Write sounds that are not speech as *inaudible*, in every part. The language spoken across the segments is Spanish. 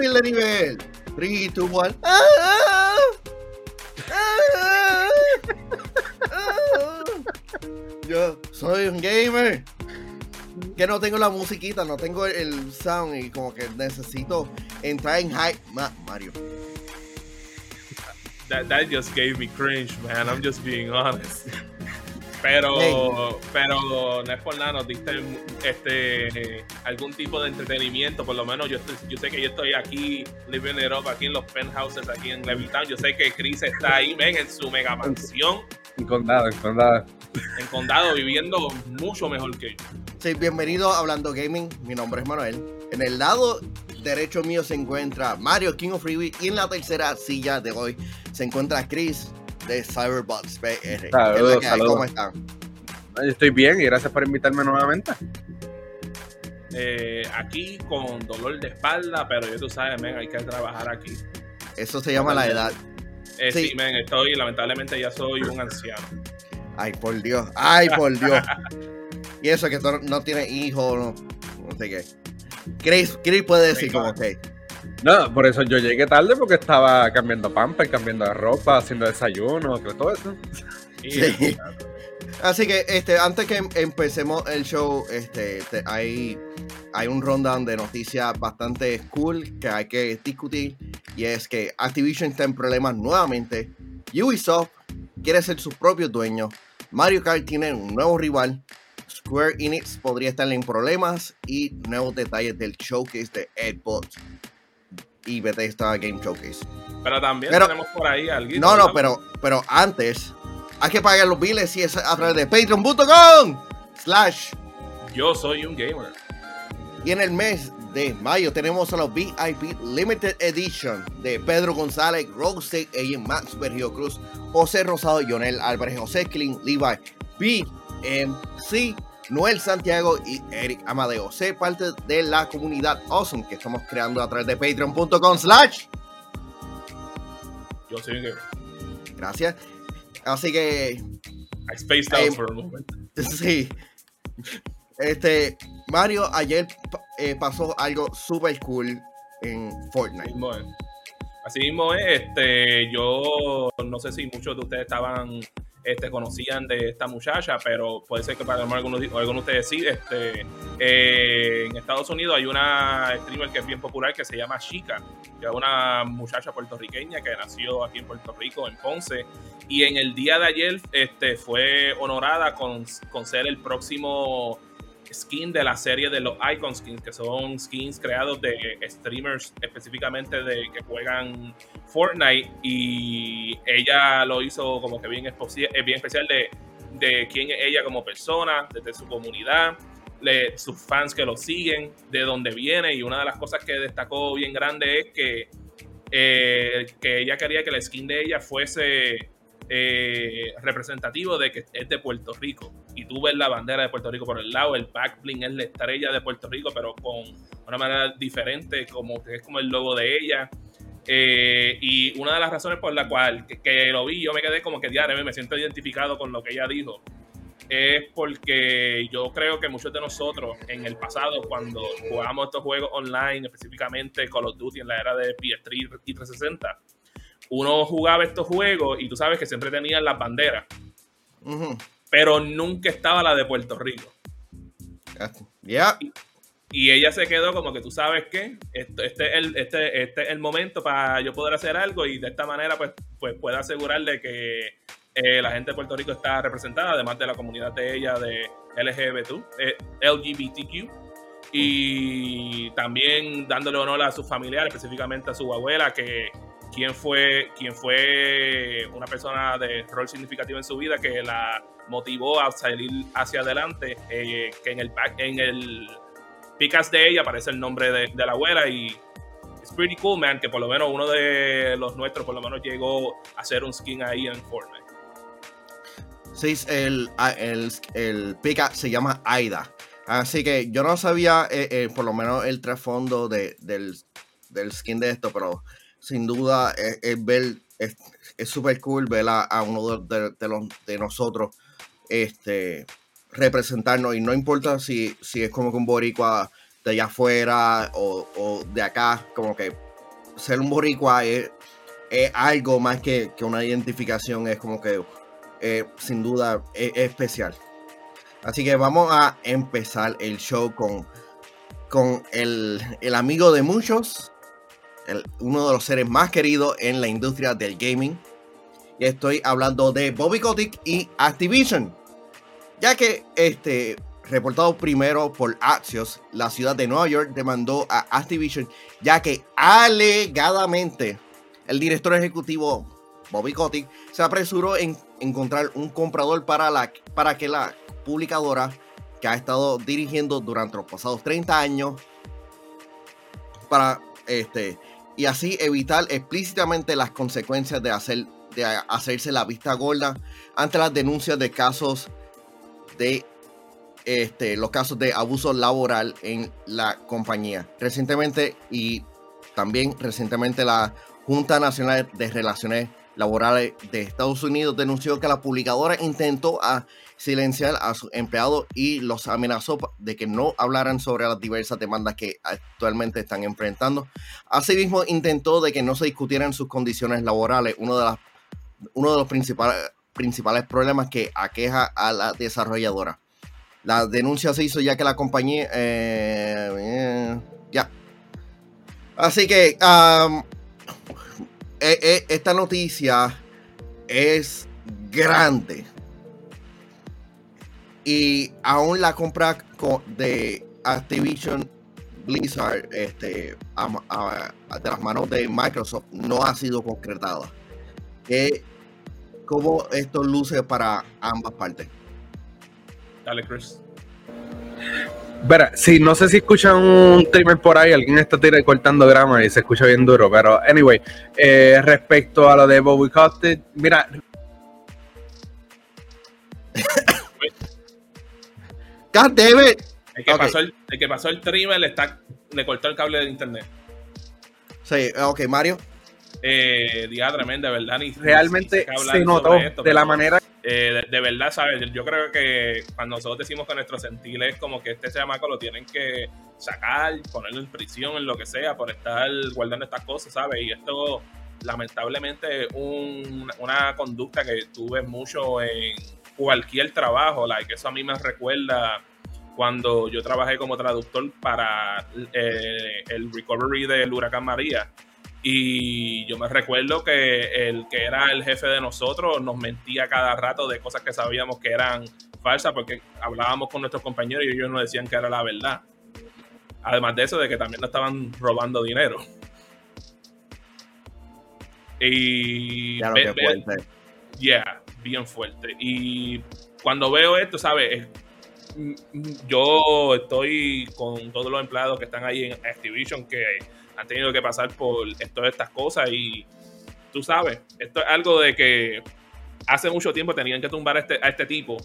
subir nivel. 3, 2, 1. ¡Ah! ¡Ah! ¡Ah! ¡Ah! Yo soy un gamer. Que no tengo la musiquita, no tengo el, sound y como que necesito entrar en hype. Ma- Mario. That just gave me cringe, man. I'm just being honest. Pero, Hey. pero no es por nada, nos diste este, algún tipo de entretenimiento, por lo menos yo, estoy- yo sé que yo estoy aquí, living it up, aquí en los penthouses, aquí en Levittown, yo sé que Chris está ahí, men, en su mega mansión, En condado, en condado. en condado, viviendo mucho mejor que yo. Sí, bienvenido a Hablando Gaming. Mi nombre es Manuel. En el lado derecho mío se encuentra Mario King of Freebie y en la tercera silla de hoy se encuentra Chris de Cyberbots PR. ¿Qué es Saludos, que. ¿Cómo están? Yo estoy bien y gracias por invitarme nuevamente. Eh, aquí con dolor de espalda, pero ya tú sabes, men, hay que trabajar aquí. Eso se llama la edad. Eh, Sí. sí, men, estoy, lamentablemente ya soy un anciano. Ay, por Dios. Ay, por Dios. *laughs* y eso que tú no tienes hijos, no, no sé qué. Chris, Chris puede decir como que No, por eso yo llegué tarde porque estaba cambiando pamper, cambiando de ropa, haciendo desayuno, todo eso. Sí. Así que este, antes que em- empecemos el show, este, te- hay, hay un rundown de noticias bastante cool que hay que discutir. Y es que Activision está en problemas nuevamente. Ubisoft quiere ser su propio dueño. Mario Kart tiene un nuevo rival. Square Enix podría estar en problemas. Y nuevos detalles del showcase de Xbox y Bethesda Game Showcase. Pero también Pero- tenemos por ahí algo. No, no, pero, pero antes hay que pagar los biles y es a través de patreon.com slash. Yo soy un gamer. Y en el mes de mayo tenemos a los VIP Limited Edition de Pedro González, Rose Agent Max Bergio Cruz, José Rosado, Jonel Álvarez, José Klin, Levi, BMC, Noel Santiago y Eric Amadeo. Sé parte de la comunidad Awesome que estamos creando a través de patreon.com slash. Yo soy un. Gracias. Así que I spaced out Em, for a moment. *laughs* Sí. Este, Mario, ayer eh, pasó algo super cool en Fortnite. Así mismo es, este, yo no sé si muchos de ustedes estaban, este, conocían de esta muchacha, pero puede ser que para algunos, algunos de ustedes sí, este, eh, en Estados Unidos hay una streamer que es bien popular que se llama Chica, que es una muchacha puertorriqueña que nació aquí en Puerto Rico, en Ponce, y en el día de ayer, este, fue honorada con, con ser el próximo skin de la serie de los Icon Skins, que son skins creados de streamers específicamente de que juegan Fortnite y ella lo hizo como que bien, eh, bien especial de, de quién es ella como persona, desde su comunidad, le- sus fans que lo siguen, de dónde viene y una de las cosas que destacó bien grande es que, eh, que ella quería que la skin de ella fuese eh, representativo de que es de Puerto Rico. Y tú ves la bandera de Puerto Rico por el lado, el back bling es la estrella de Puerto Rico, pero con una manera diferente, como que es como el logo de ella. Eh, y una de las razones por la cual que, que lo vi, yo me quedé como que diario, me siento identificado con lo que ella dijo. Es porque yo creo que muchos de nosotros en el pasado, cuando jugamos estos juegos online, específicamente Call of Duty en la era de PS3 y 360, uno jugaba estos juegos y tú sabes que siempre tenían las banderas, Ujú. Pero nunca estaba la de Puerto Rico. Ya. Y ella se quedó como que tú sabes que este, este, es el, este, este es el momento para yo poder hacer algo y de esta manera pues, pues pueda asegurarle que eh, la gente de Puerto Rico está representada, además de la comunidad de ella de LGBT, eh, LGBTQ. Y también dándole honor a sus familiares, específicamente a su abuela, que quien fue, quien fue una persona de rol significativo en su vida que la motivó a salir hacia adelante, eh, que en el, en el picas de ella aparece el nombre de, de la abuela y es pretty cool, man, que por lo menos uno de los nuestros por lo menos llegó a hacer un skin ahí en Fortnite. Sí, el, ah, el, el pick-up se llama Aida. Así que yo no sabía, eh, eh, por lo menos, el trasfondo de, del, del skin de esto, pero sin duda es, es ver, es es súper cool ver a, uno de, los, de nosotros este, representarnos. Y no importa si, si es como que un boricua de allá afuera o, o de acá, como que ser un boricua es, algo más que, una identificación, es como que eh, sin duda es, especial. Así que vamos a empezar el show con, con el, amigo de muchos, uno de los seres más queridos en la industria del gaming. Y estoy hablando de Bobby Kotick y Activision. Ya que este reportado primero por Axios, la ciudad de Nueva York demandó a Activision, ya que alegadamente el director ejecutivo Bobby Kotick se apresuró en encontrar un comprador para, la, para que la publicadora que ha estado dirigiendo durante los pasados 30 años para este y así evitar explícitamente las consecuencias de hacer de hacerse la vista gorda ante las denuncias de casos de este, los casos de abuso laboral en la compañía. Recientemente y también recientemente la Junta Nacional de Relaciones Laborales de Estados Unidos denunció que la publicadora intentó silenciar a sus empleados y los amenazó de que no hablaran sobre las diversas demandas que actualmente están enfrentando. Asimismo, intentó de que no se discutieran sus condiciones laborales, uno de, los principales, problemas que aqueja a la desarrolladora. La denuncia se hizo ya que la compañía... Eh, ya. Así que eh, esta noticia es grande. Y aún la compra de Activision Blizzard este, de las manos de Microsoft no ha sido concretada. ¿Cómo esto luce para ambas partes? Dale, Chris. Verá, sí, no sé si escuchan un trimmer por ahí, alguien está tirando, cortando grama y se escucha bien duro, pero anyway, eh, respecto a lo de Bobby Costed, mira. *laughs* God damn it. El que, pasó el, el que pasó el trimmer le, está, le cortó el cable de internet. Sí, ok, Mario. Eh, día tremenda, ¿verdad? Ni, Realmente se notó de la manera eh, de, verdad, ¿sabes? Yo creo que cuando nosotros decimos que nuestro sentir es como que este chamaco lo tienen que sacar, ponerlo en prisión, en lo que sea, por estar guardando estas cosas, ¿sabes? Y esto, lamentablemente, un, una conducta que tuve mucho en cualquier trabajo, like, eso a mí me recuerda cuando yo trabajé como traductor para eh, el recovery del huracán María y yo me recuerdo que el que era el jefe de nosotros nos mentía cada rato de cosas que sabíamos que eran falsas porque hablábamos con nuestros compañeros y ellos nos decían que era la verdad. Además de eso, de que también nos estaban robando dinero. Y. Claro. Yeah, bien fuerte. Y cuando veo esto, ¿sabes? Yo estoy con todos los empleados que están ahí en Activision que han tenido que pasar por todas estas cosas y tú sabes, esto es algo de que hace mucho tiempo tenían que tumbar a este, a este tipo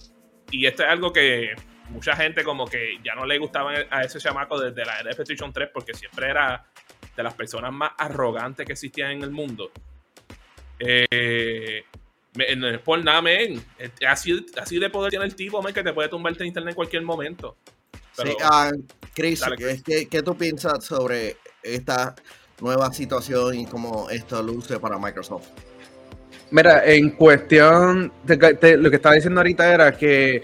y esto es algo que mucha gente como que ya no le gustaba a ese chamaco desde la era de PlayStation 3 porque siempre era de las personas más arrogantes que existían en el mundo. Eh, no es por nada, men. Así, así de poder tiene el tipo, men, que te puede tumbarte de internet en cualquier momento. sí, uh, Chris, ¿qué, ¿qué, tú piensas sobre esta nueva situación y cómo esto luce para Microsoft? Mira, en cuestión de, lo que estaba diciendo ahorita era que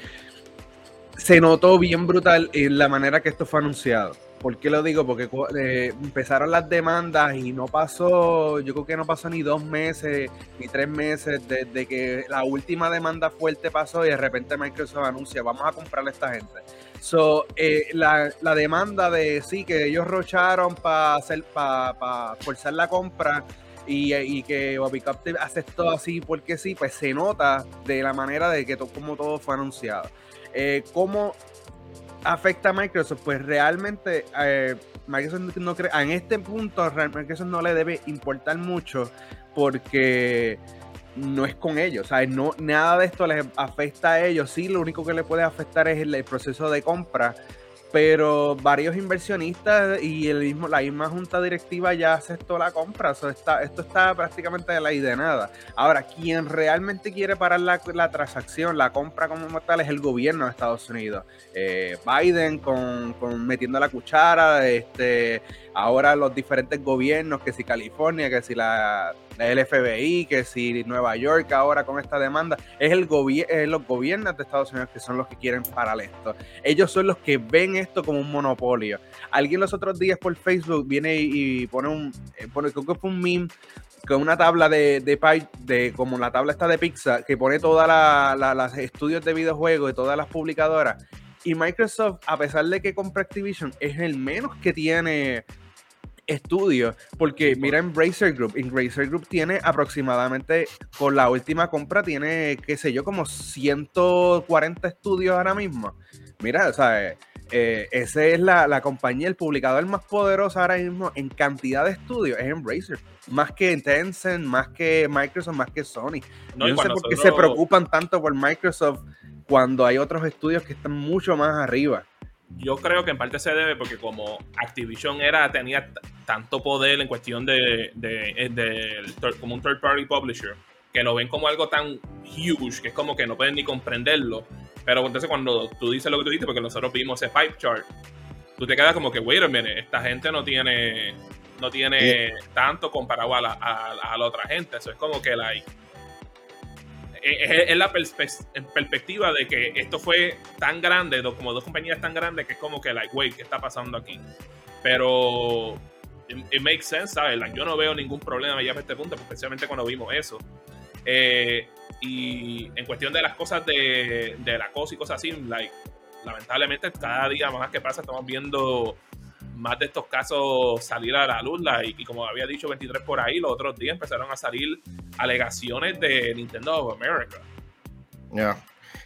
se notó bien brutal en la manera que esto fue anunciado. ¿Por qué lo digo? Porque eh, empezaron las demandas y no pasó, yo creo que no pasó ni dos meses, ni tres meses desde que la última demanda fuerte pasó y de repente Microsoft anuncia, vamos a comprarle a esta gente. So, eh, la, demanda de sí, que ellos rocharon para hacer, para forzar la compra y, que Bobby Captain aceptó así porque sí, pues se nota de la manera de que como todo fue anunciado. Eh, ¿Cómo afecta a Microsoft? Pues realmente eh, Microsoft no cree, en este punto Microsoft no le debe importar mucho porque no es con ellos. No, nada de esto les afecta a ellos, sí, lo único que le puede afectar es el, proceso de compra, pero varios inversionistas y el mismo, la misma junta directiva ya aceptó la compra. esto está prácticamente de la idea de nada. Ahora, quien realmente quiere parar la, transacción, la compra como tal, es el gobierno de Estados Unidos. Eh, Biden con, metiendo la cuchara, este, ahora los diferentes gobiernos, que si California, que si la, el FBI, que si Nueva York ahora con esta demanda, es, el es los gobiernos de Estados Unidos que son los que quieren parar esto. Ellos son los que ven esto como un monopolio. Alguien los otros días por Facebook viene y, pone un, eh, pone, creo que fue un meme con una tabla de, de, de como la tabla está de Pixar, que pone todas las estudios de videojuegos y todas las publicadoras. Y Microsoft, a pesar de que compra Activision, es el menos que tiene estudios, porque mira Embracer Group, Embracer Group tiene aproximadamente, con la última compra tiene, qué sé yo, como 140 estudios ahora mismo. Mira, o sea, eh, esa es la, compañía, el publicador más poderoso ahora mismo en cantidad de estudios, es Embracer. Más que Tencent, más que Microsoft, más que Sony. No, sé por qué se preocupan tanto por Microsoft cuando hay otros estudios que están mucho más arriba yo creo que en parte se debe porque como Activision era tenía tanto poder en cuestión de, de, como un third party publisher que lo ven como algo tan huge que es como que no pueden ni comprenderlo pero entonces cuando tú dices lo que tú dices porque nosotros vimos ese pipe chart tú te quedas como que wait a minute esta gente no tiene no tiene tanto comparado a la, a la otra gente eso es como que like es, la perspectiva de que esto fue tan grande, como dos compañías tan grandes, que es como que, like, wait, ¿qué está pasando aquí? Pero it, makes sense, ¿sabes? yo no veo ningún problema ya a este punto, especialmente cuando vimos eso. Eh, y en cuestión de las cosas de, de la cosa y cosas así, like, lamentablemente cada día más que pasa estamos viendo más de estos casos salir a la luz. y, como había dicho 23 por ahí, los otros días empezaron a salir alegaciones de Nintendo of America. Ya.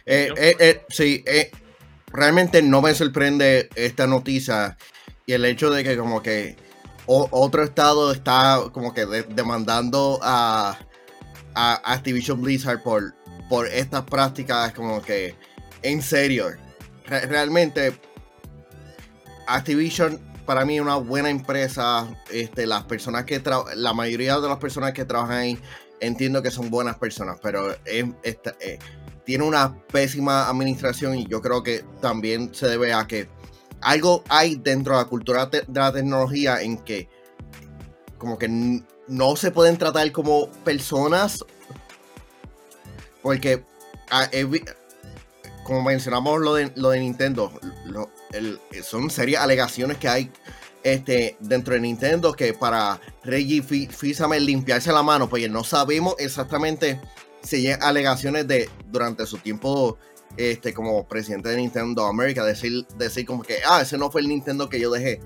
Eh, eh, eh, sí, realmente no me sorprende esta noticia y el hecho de que como que otro estado está como que demandando a, a, Activision Blizzard por, por estas prácticas como que en serio. realmente Activision para mí una buena empresa. Este, las personas que la mayoría de las personas que trabajan ahí entiendo que son buenas personas, pero eh, tiene una pésima administración y yo creo que también se debe a que algo hay dentro de la cultura de la tecnología en que como que no se pueden tratar como personas porque ah, como mencionamos lo de, lo de Nintendo, son serias alegaciones que hay este, dentro de Nintendo que para Reggie Fils-Aimé limpiarse la mano, pues no sabemos exactamente si hay alegaciones de durante su tiempo este, como presidente de Nintendo América, decir, decir como que, ah, ese no fue el Nintendo que yo dejé.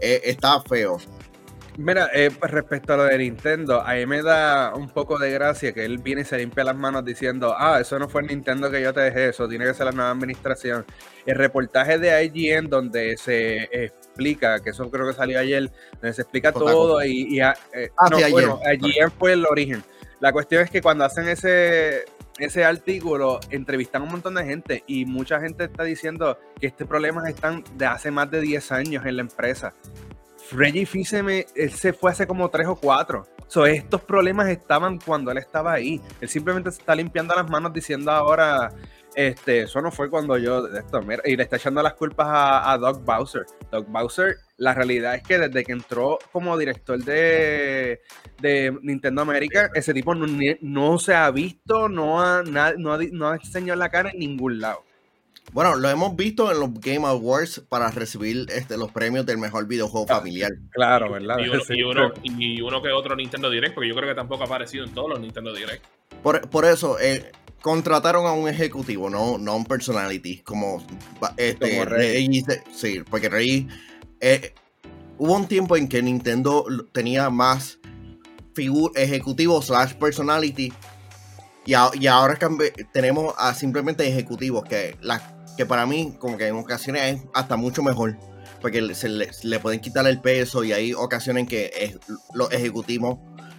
Eh, está feo. Mira, eh, pues, respecto a lo de Nintendo, a mí me da un poco de gracia que él viene y se limpia las manos diciendo, ah, eso no fue el Nintendo que yo te dejé, eso tiene que ser la nueva administración. El reportaje de IGN donde se explica, que eso creo que salió ayer, donde se explica todo y... ah, eh, ah no, bueno, IGN fue el origen. La cuestión es que cuando hacen ese, ese artículo entrevistan a un montón de gente y mucha gente está diciendo que este problema están de hace más de 10 años en la empresa. Reggie Fils-Aimé, se fue hace como tres o cuatro. So, estos problemas estaban cuando él estaba ahí. Él simplemente se está limpiando las manos diciendo ahora, este, eso no fue cuando yo, esto, y le está echando las culpas a, Doug Bowser. Doug Bowser, la realidad es que desde que entró como director de, de Nintendo América, ese tipo no, se ha visto, no ha, no, no ha enseñado la cara en ningún lado. Bueno, lo hemos visto en los Game Awards para recibir este, los premios del mejor videojuego ah, familiar. Claro, ¿verdad? Y uno, *laughs* y, uno, que otro Nintendo Direct, porque yo creo que tampoco ha aparecido en todos los Nintendo Direct. Por, eso, eh, contrataron a un ejecutivo, no, no a un personality, como, este, Rey. Sí, porque Rey... Eh, hubo un tiempo en que Nintendo tenía más ejecutivos slash personality y, ahora tenemos a simplemente ejecutivos que las que para mí, como que en ocasiones es hasta mucho mejor, porque se le, pueden quitar el peso y hay ocasiones en que los ejecutivos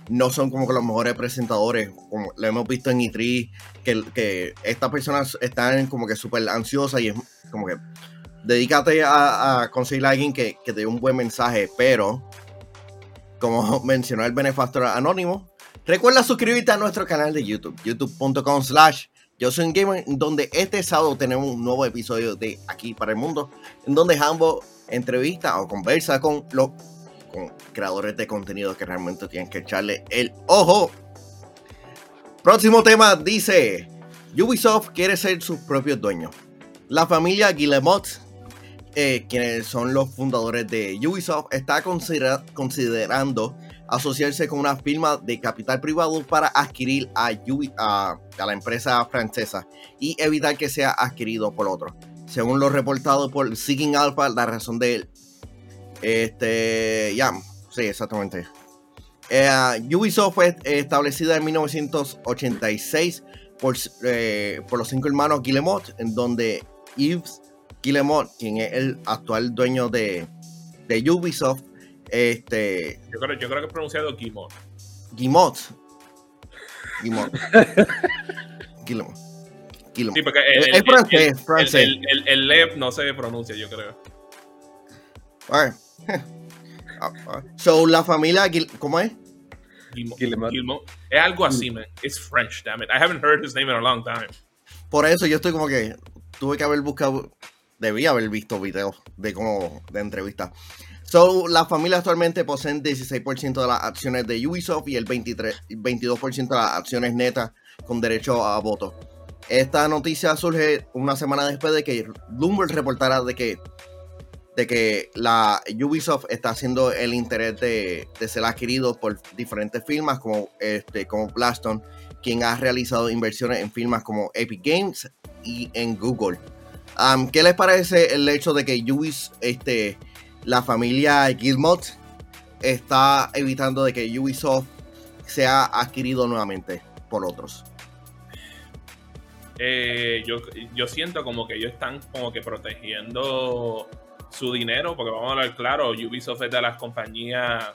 no son como que los mejores presentadores, como lo hemos visto en E3, que, que estas personas están como que súper ansiosas y es como que dedícate a, conseguir a alguien que, que te dé un buen mensaje, pero como *laughs* mencionó el benefactor anónimo, recuerda suscribirte a nuestro canal de YouTube, youtube.com slash yo soy un gamer, donde este sábado tenemos un nuevo episodio de Aquí para el Mundo, en donde Hambo entrevista o conversa con los con creadores de contenido que realmente tienen que echarle el ojo. Próximo tema dice, Ubisoft quiere ser sus propios dueños. La familia Guillemot, eh, quienes son los fundadores de Ubisoft, está considerando asociarse con una firma de capital privado para adquirir a, a, la empresa francesa y evitar que sea adquirido por otro. Según lo reportado por Seeking Alpha, la razón de él. Este, ya, sí, exactamente. Eh, Ubisoft fue establecida en 1986 por, eh, por los cinco hermanos Guillemot, en donde Yves Guillemot, quien es el actual dueño de, de Ubisoft, este. Yo creo, yo creo que es pronunciado Guimot. Guimot. Guimot. *laughs* Guillemot. Sí, porque el, es francés, francés. El, el, el, LEP no se pronuncia, yo creo. Right. *laughs* Ah, ah. so, la familia, ¿cómo es? Guillemot. Es algo así, man. It's French, damn it. I haven't heard his name in a long time. Por eso yo estoy como que tuve que haber buscado, debía haber visto videos de cómo de entrevistas. So, la familia actualmente poseen 16% de las acciones de Ubisoft y el 23, 22% de las acciones netas con derecho a voto. Esta noticia surge una semana después de que Bloomberg reportara de que, de que la Ubisoft está haciendo el interés de, ser adquirido por diferentes firmas como, este, como Blaston, quien ha realizado inversiones en firmas como Epic Games y en Google. ¿Qué les parece el hecho de que Ubisoft este, la familia Guillemot está evitando de que Ubisoft sea adquirido nuevamente por otros. Eh, yo, yo siento como que ellos están como que protegiendo su dinero, porque vamos a hablar claro, Ubisoft es de las compañías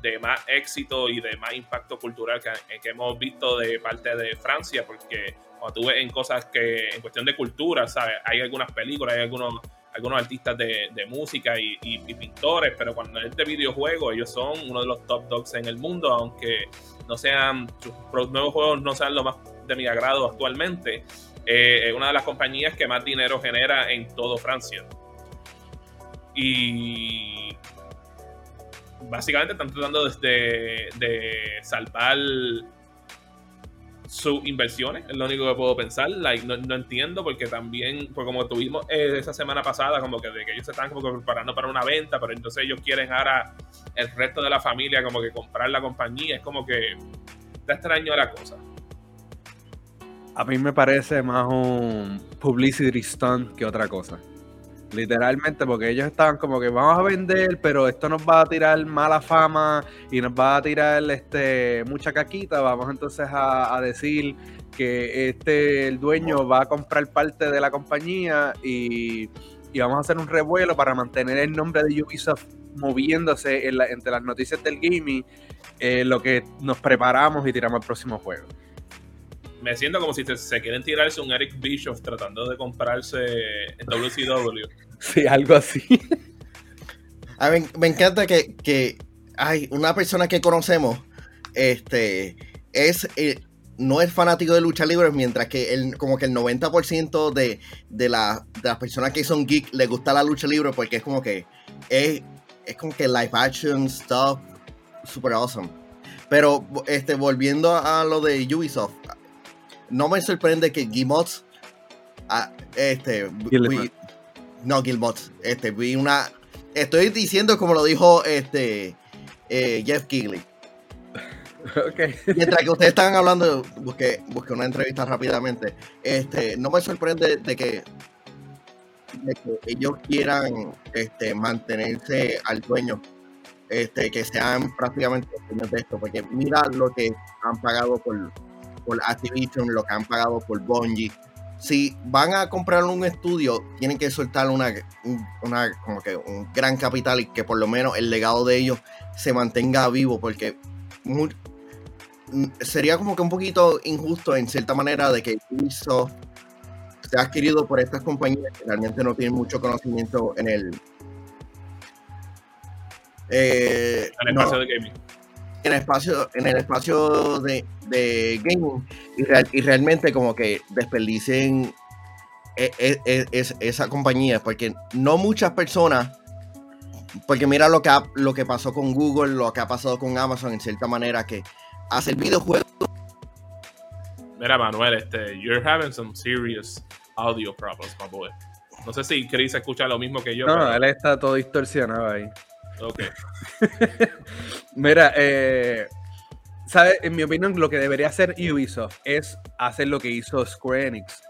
de más éxito y de más impacto cultural que, que hemos visto de parte de Francia, porque cuando tú ves en cosas que, en cuestión de cultura, ¿sabes? Hay algunas películas, hay algunos algunos artistas de, música y, pintores, pero cuando es de videojuegos, ellos son uno de los top dogs en el mundo, aunque no sean, sus nuevos juegos no sean lo más de mi agrado actualmente. Eh, es una de las compañías que más dinero genera en todo Francia. Y básicamente están tratando de, de salvar sus inversiones, es lo único que puedo pensar. Like, no, entiendo porque también, pues como tuvimos eh, esa semana pasada, como que, de que ellos se están como preparando para una venta, pero entonces ellos quieren ahora el resto de la familia como que comprar la compañía. Es como que está extraño la cosa. A mí me parece más un publicity stunt que otra cosa. Literalmente, porque ellos estaban como que vamos a vender, pero esto nos va a tirar mala fama y nos va a tirar este mucha caquita. Vamos entonces a, decir que este el dueño va a comprar parte de la compañía y, vamos a hacer un revuelo para mantener el nombre de Ubisoft moviéndose entre las noticias del gaming, eh, lo que nos preparamos y tiramos el próximo juego me siento como si se quieren tirarse un Eric Bischoff tratando de comprarse en WCW. *laughs* Sí, algo así. *laughs* A mí, me encanta que, hay una persona que conocemos, este, es eh, no es fanático de lucha libre, mientras que el, como que el 90% de, de, las personas que son geek le gusta la lucha libre porque es como que es, es como que live action stuff super awesome. Pero este, volviendo a lo de Ubisoft, no me sorprende que Gimots, ah, este, no Gilbot, este, vi una, estoy diciendo como lo dijo este eh, Jeff Kigley. *laughs* Okay. Mientras que ustedes están hablando, busqué, busqué una entrevista rápidamente. Este, no me sorprende de que, ellos quieran este, mantenerse al dueño, este, que sean prácticamente dueños de esto, porque mira lo que han pagado por, por Activision, lo que han pagado por Bungie. Si van a comprar un estudio, tienen que soltar una, una como que un gran capital y que por lo menos el legado de ellos se mantenga vivo, porque sería como que un poquito injusto en cierta manera de que Ubisoft se ha adquirido por estas compañías que realmente no tienen mucho conocimiento en el eh, En el no, espacio de gaming. En el espacio en el espacio de, de gaming y, real- y realmente como que desperdicien e- e- e- es- esa compañía porque no muchas personas porque mira lo que ha- lo que pasó con Google lo que ha pasado con Amazon en cierta manera que hacer videojuegos Mira, Manuel, este, you're having some serious audio problems, my boy. No sé si Chris escucha lo mismo que yo. No, pero- no, él está todo distorsionado ahí. Ok. *laughs* Mira, eh, ¿sabes? En mi opinión, lo que debería hacer Ubisoft es hacer lo que hizo Square Enix.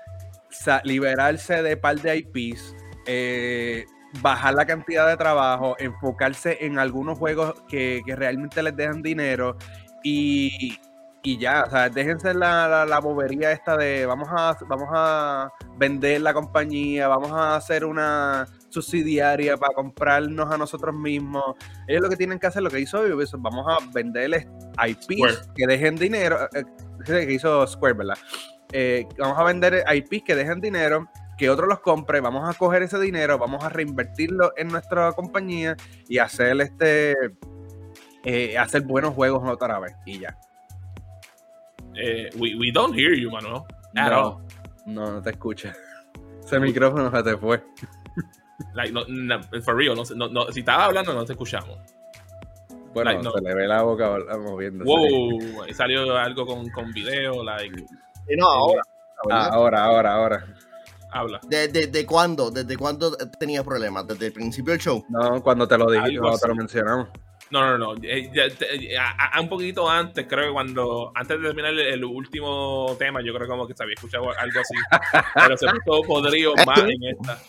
Liberarse de par de IPs, eh, bajar la cantidad de trabajo, enfocarse en algunos juegos que, que realmente les dejan dinero y, y ya, o sea, déjense la, la, la bobería esta de vamos a, vamos a vender la compañía, vamos a hacer una subsidiaria para comprarnos a nosotros mismos. Ellos lo que tienen que hacer, lo que hizo Ubisoft, vamos a venderles IPs Square. que dejen dinero, eh, que hizo Square, ¿verdad? Eh, vamos a vender IPs que dejen dinero, que otro los compre, vamos a coger ese dinero, vamos a reinvertirlo en nuestra compañía y hacer este eh, hacer buenos juegos otra vez y ya. Eh, we, we don't hear you, Manuel. At all. No, no, no te escucha. *laughs* Ese micrófono se te fue. Like, no, no, for real, no, sé- no, no, si estaba hablando no te escuchamos. Bueno, Like, no. se le ve la boca moviéndose. Wow, ahí salió algo con, con video, like, Y no ahora Ah, ahora, ahora, ahora. habla. ¿De- ¿Desde cuándo? ¿Desde cuándo tenía problemas? ¿Desde el principio del show? No, cuando te lo dije, cuando te lo mencionamos. No, no, no. eh, ya, te- a- a- un poquito antes, creo que cuando, antes de terminar el, el último tema, yo creo como que se había escuchado algo así. pero se puso podrido *laughs* más en esta.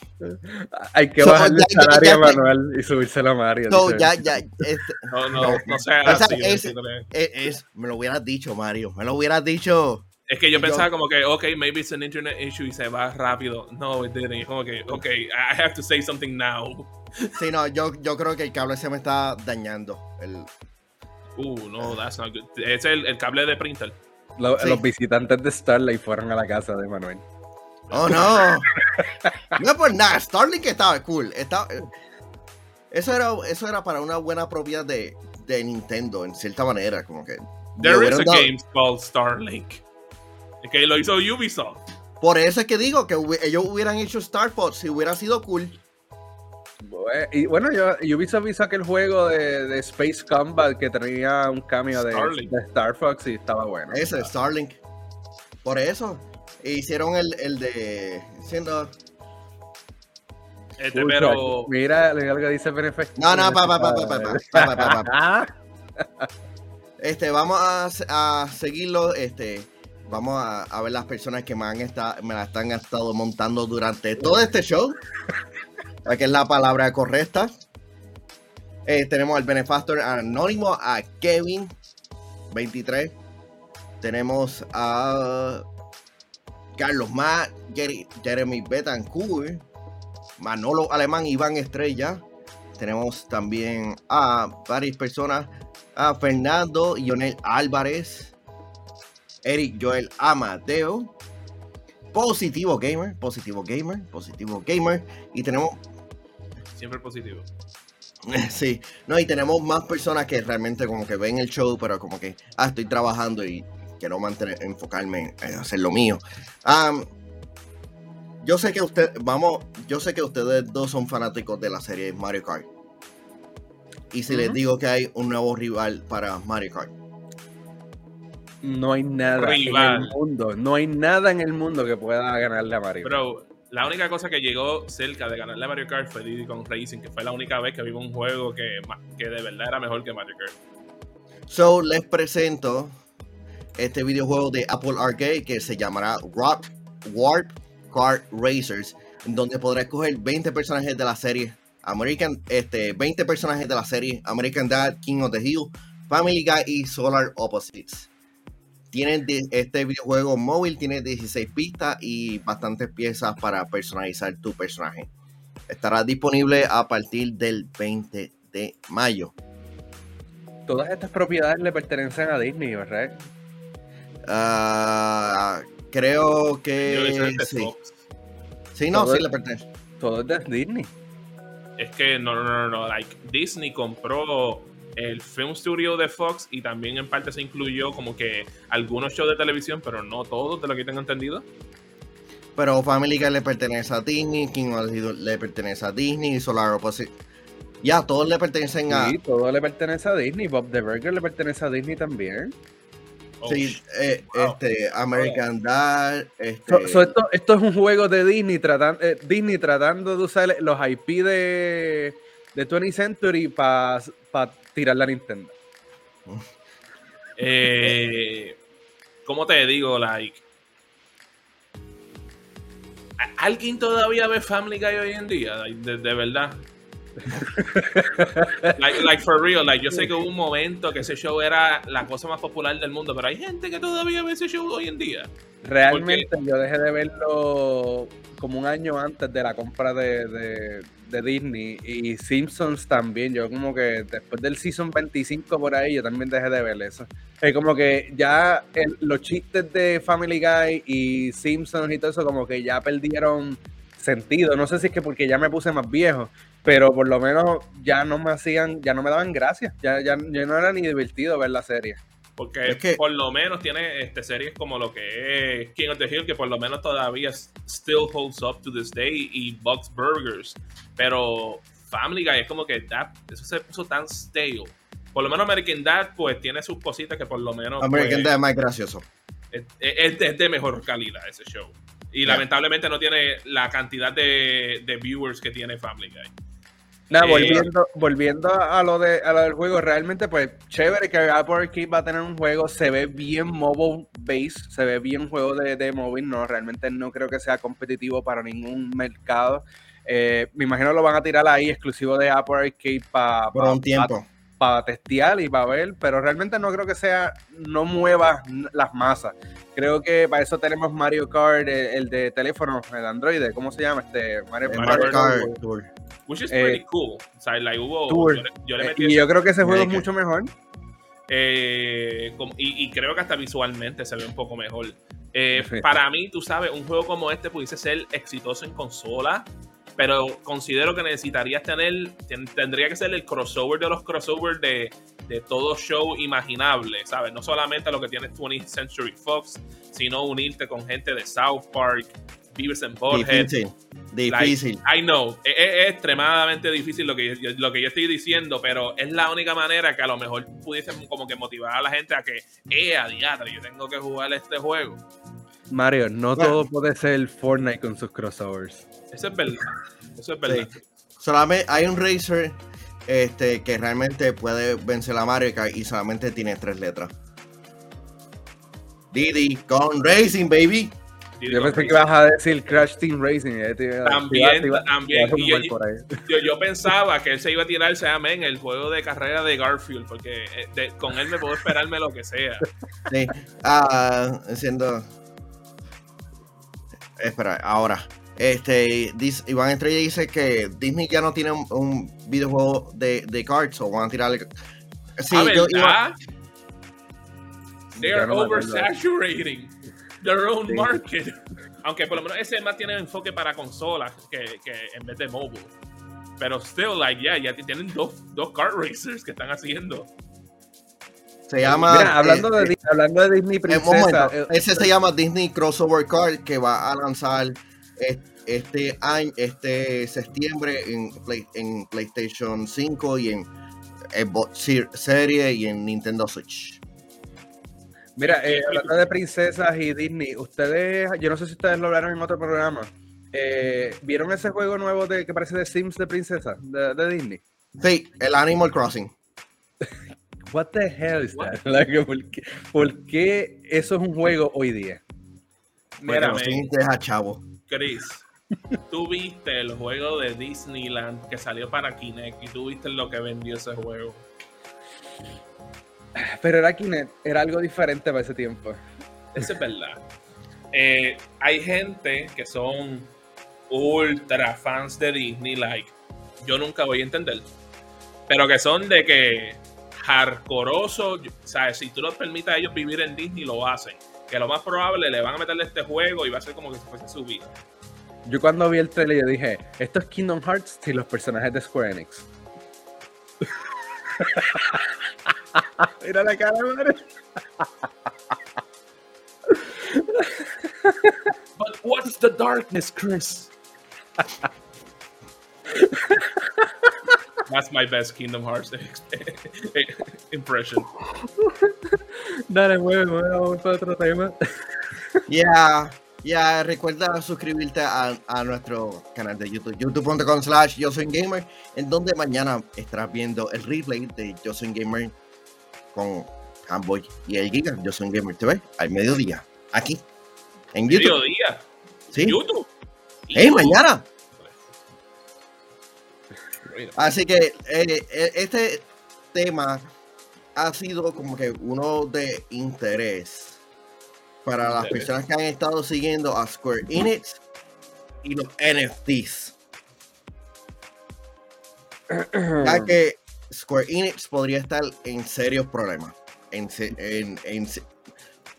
Hay que So, bajarle el ya- salario ya- a Manuel y subírselo a Mario. No, dice. ya, ya. este, No, no, no sea O sea, así. ese- ¿entiendes? es, es- me lo hubieras dicho, Mario. Me lo hubieras dicho. Es que yo yo- pensaba como que, ok, maybe it's an internet issue y se va rápido. No, it didn't. Como que, ok, I have to say something now. Sí, no, yo, yo creo que el cable se me está dañando. El, Uh, no, that's not good. Es el, el cable de printer. Lo- Sí. Los visitantes de Starlight fueron a la casa de Manuel. Oh, no. *laughs* No es por nada. Starlink estaba cool. Estaba, eso, era, eso era para una buena propiedad de, de Nintendo, en cierta manera. Como que. There is a dado- game called Starlink. Que lo hizo Ubisoft. Por eso es que digo que ellos hubieran hecho Starport si hubiera sido cool. Bue- Y bueno, yo, Ubisoft hizo aquel juego de, de Space Combat que tenía un cambio de, Star Fox y estaba bueno. Ese, Starlink. Por eso. E hicieron el, el de. Siendo. Este, Escucha, pero Mira lo que dice Benefect. No, no, pa, pa, pa, pa, pa, *laughs* pa, pa, pa, pa. Ah, Este, vamos a, a seguirlo. Este, vamos a, a ver las personas que me han esta- me la están estado montando durante todo este show. Que es la palabra correcta. Eh, tenemos al benefactor anónimo, a Kevin 23. Tenemos a Carlos Ma, Jerry- Jeremy Betancourt, Manolo Alemán, Iván Estrella. Tenemos también a varias personas a Fernando Lionel Álvarez, Eric Joel Amateo, Positivo Gamer, Positivo Gamer, Positivo Gamer, y tenemos, siempre positivo. *laughs* sí, no, y tenemos más personas que realmente como que ven el show, pero como que, ah, estoy trabajando y quiero mantener, enfocarme en hacer lo mío. Am, yo sé que usted, vamos, yo sé que ustedes dos son fanáticos de la serie Mario Kart. Y si les digo que hay un nuevo rival para Mario Kart. No hay nada en Rival. el mundo. No hay nada en el mundo que pueda ganarle a Mario. Bro, la única cosa que llegó cerca de ganarle a Mario Kart fue Diddy Kong Racing, que fue la única vez que vimos un juego que, que de verdad era mejor que Mario Kart. So, les presento este videojuego de Apple Arcade que se llamará Rock Warp Kart Racers, donde podrá escoger 20 personajes de la serie American, este, 20 personajes de la serie American Dad, King of the Hill, Family Guy y Solar Opposites. Tienen de- este videojuego móvil tiene 16 pistas y bastantes piezas para personalizar tu personaje. Estará disponible a partir del 20 de mayo. Todas estas propiedades le pertenecen a Disney, ¿verdad? Ah, creo que sí. Fox. Sí, no, Todo sí le pertenece. Todo es de Disney. Es que no, no, no, no. Like, Disney compró el Film Studio de Fox y también en parte se incluyó como que algunos shows de televisión, pero no todos, de lo que tengo entendido. Pero Family Guy le pertenece a Disney, King of the le pertenece a Disney, Solar Opposite. Ya, todos le pertenecen a. Sí, todo le pertenece a Disney. Bob the Burger le pertenece a Disney también. Oh, Sí, eh, Wow. este, American Dad, este, So- so esto, esto es un juego de Disney, tratan- eh, Disney tratando de usar los IP de, de 20th Century para tirar la Nintendo. *laughs* Eh, ¿Cómo te digo? Like. ¿a- ¿Alguien todavía ve Family Guy hoy en día? De verdad. Like, like, for real, like, yo sé que hubo un momento que ese show era la cosa más popular del mundo, pero hay gente que todavía ve ese show hoy en día. Realmente yo dejé de verlo como un año antes de la compra de, de- Disney y Simpsons también. Yo como que después del season 25 por ahí yo también dejé de ver eso. Es como que ya los chistes de Family Guy y Simpsons y todo eso como que ya perdieron sentido. No sé si es que porque ya me puse más viejo, pero por lo menos ya no me hacían, ya no me daban gracias. Ya, ya, ya no era ni divertido ver la serie. Porque Es que- por lo menos tiene este, series como lo que es King of the Hill, que por lo menos todavía still holds up to this day, y Bugs Burgers. Pero Family Guy es como que that- eso se puso tan stale. Por lo menos American Dad, pues tiene sus cositas que por lo menos American pues, Dad es más gracioso. es, es- es de mejor calidad ese show. Y Yeah. lamentablemente no tiene la cantidad de, de viewers que tiene Family Guy. Nada, Eh, volviendo, volviendo a lo de a lo del juego, realmente pues chévere que Apple Arcade va a tener un juego, se ve bien mobile base, se ve bien juego de, de móvil, no, realmente no creo que sea competitivo para ningún mercado. Eh, me imagino lo van a tirar ahí exclusivo de Apple Arcade para Por un tiempo. Testear y para ver, pero realmente no creo que sea, no mueva las masas. Creo que para eso tenemos Mario Kart, el, el de teléfono, el Android, ¿cómo se llama? Este Mario, El Mario Mario Kart Tour. Which is Eh, pretty cool. O sea, like, hubo, Tour. yo, le- yo le Eh, metí y yo creo que ese juego es mucho mejor. Eh, y, y creo que hasta visualmente se ve un poco mejor. Eh, para mí, tú sabes, un juego como este pudiese ser exitoso en consola, pero considero que necesitarías tener, ten- tendría que ser el crossover de los crossovers de, de todo show imaginable, ¿sabes? No solamente lo que tiene 20th Century Fox, sino unirte con gente de South Park, Beavis and Butthead, Difícil. Difícil. I know, es, es- es extremadamente difícil lo que, yo, lo que yo estoy diciendo, pero es la única manera que a lo mejor pudiese como que motivar a la gente a que, eh, a diatra, yo tengo que jugar este juego. Mario, no Bueno. todo puede ser Fortnite con sus crossovers. Eso es verdad. Eso es verdad. Sí. Solamente hay un racer este, que realmente puede vencer a Mario Kart y solamente tiene tres letras. Didi, con Racing, baby. Y Yo pensé que ibas a decir Crash Team Racing. eh, iba- También, también. yo- pensaba que él se iba a tirarse a en el juego de carrera de Garfield, porque eh, de- con él me puedo esperarme lo que sea. Sí. Ah, siendo. Espera, ahora. Este, dis- Iván Estrella dice que Disney ya no tiene un, un videojuego de, de cards o van a tirarle. Sí, ¿A yo- Iván- verdad? They Ya are no oversaturating their own Sí. market. Aunque por lo menos ese más tiene enfoque para consolas que, que en vez de mobile. Pero still, like, yeah, ya tienen dos, dos kart racers que están haciendo. Se llama. Mira, hablando, eh, de, Di- hablando de Disney Eh, Princesa, momento, eh, ese se llama Disney Crossover Card que va a lanzar es- este año, este septiembre en, Play- en PlayStation 5 y en Xbox Ser- Series y en Nintendo Switch. mira, eh, hablando de princesas y Disney, ustedes, yo no sé si ustedes lo hablaron en otro programa. eh, ¿Vieron ese juego nuevo de que parece de Sims de princesa de, de Disney? Sí, el Animal Crossing. What the hell is that? *laughs* Like, ¿por, qué, por qué eso es un juego hoy día? Mira, deja chavo. Chris, tú viste el juego de Disneyland que salió para Kinect y tú viste lo que vendió ese juego. Pero era Kinect, era algo diferente para ese tiempo. Eso es verdad. Eh, hay gente que son ultra fans de Disney, like, yo nunca voy a entender. Pero que son de que hardcoreoso, ¿sabes? Si tú los permites a ellos vivir en Disney, lo hacen. Que lo más probable le van a meterle este juego y va a ser como que si fuese su vida. Yo cuando vi el trailer yo dije, esto es Kingdom Hearts y los personajes de Square Enix. *laughs* Mira la cara, madre. But what's the darkness, Chris? *laughs* That's my best Kingdom Hearts *laughs* impression. *laughs* Dale, mueve, mueve, vamos para otro tema. *laughs* Ya, ya, recuerda suscribirte a, a nuestro canal de YouTube, youtube.com slash yo soy gamer, en donde mañana estarás viendo el replay de Yo soy gamer con Hamboy y el Giga, Yo soy gamer TV, al mediodía, aquí, en YouTube. Mediodía. Sí. YouTube. ¡Ey, mañana! Así que eh, eh, este tema ha sido como que uno de interés para las personas que han estado siguiendo a Square Enix y los NFTs. *clears throat* Ya que Square Enix podría estar en serios problemas. En, se- en, en se-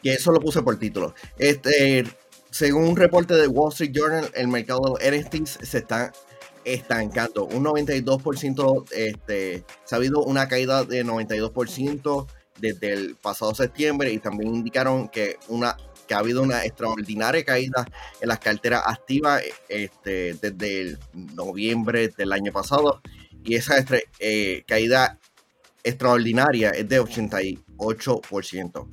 y eso lo puse por título. Este, según un reporte de Wall Street Journal, el mercado de los NFTs se está estancando. Un 92%, este, ha habido una caída de 92% desde el pasado septiembre y también indicaron que, una, que ha habido una extraordinaria caída en las carteras activas este, desde noviembre del año pasado y esa eh, caída extraordinaria es de 88%.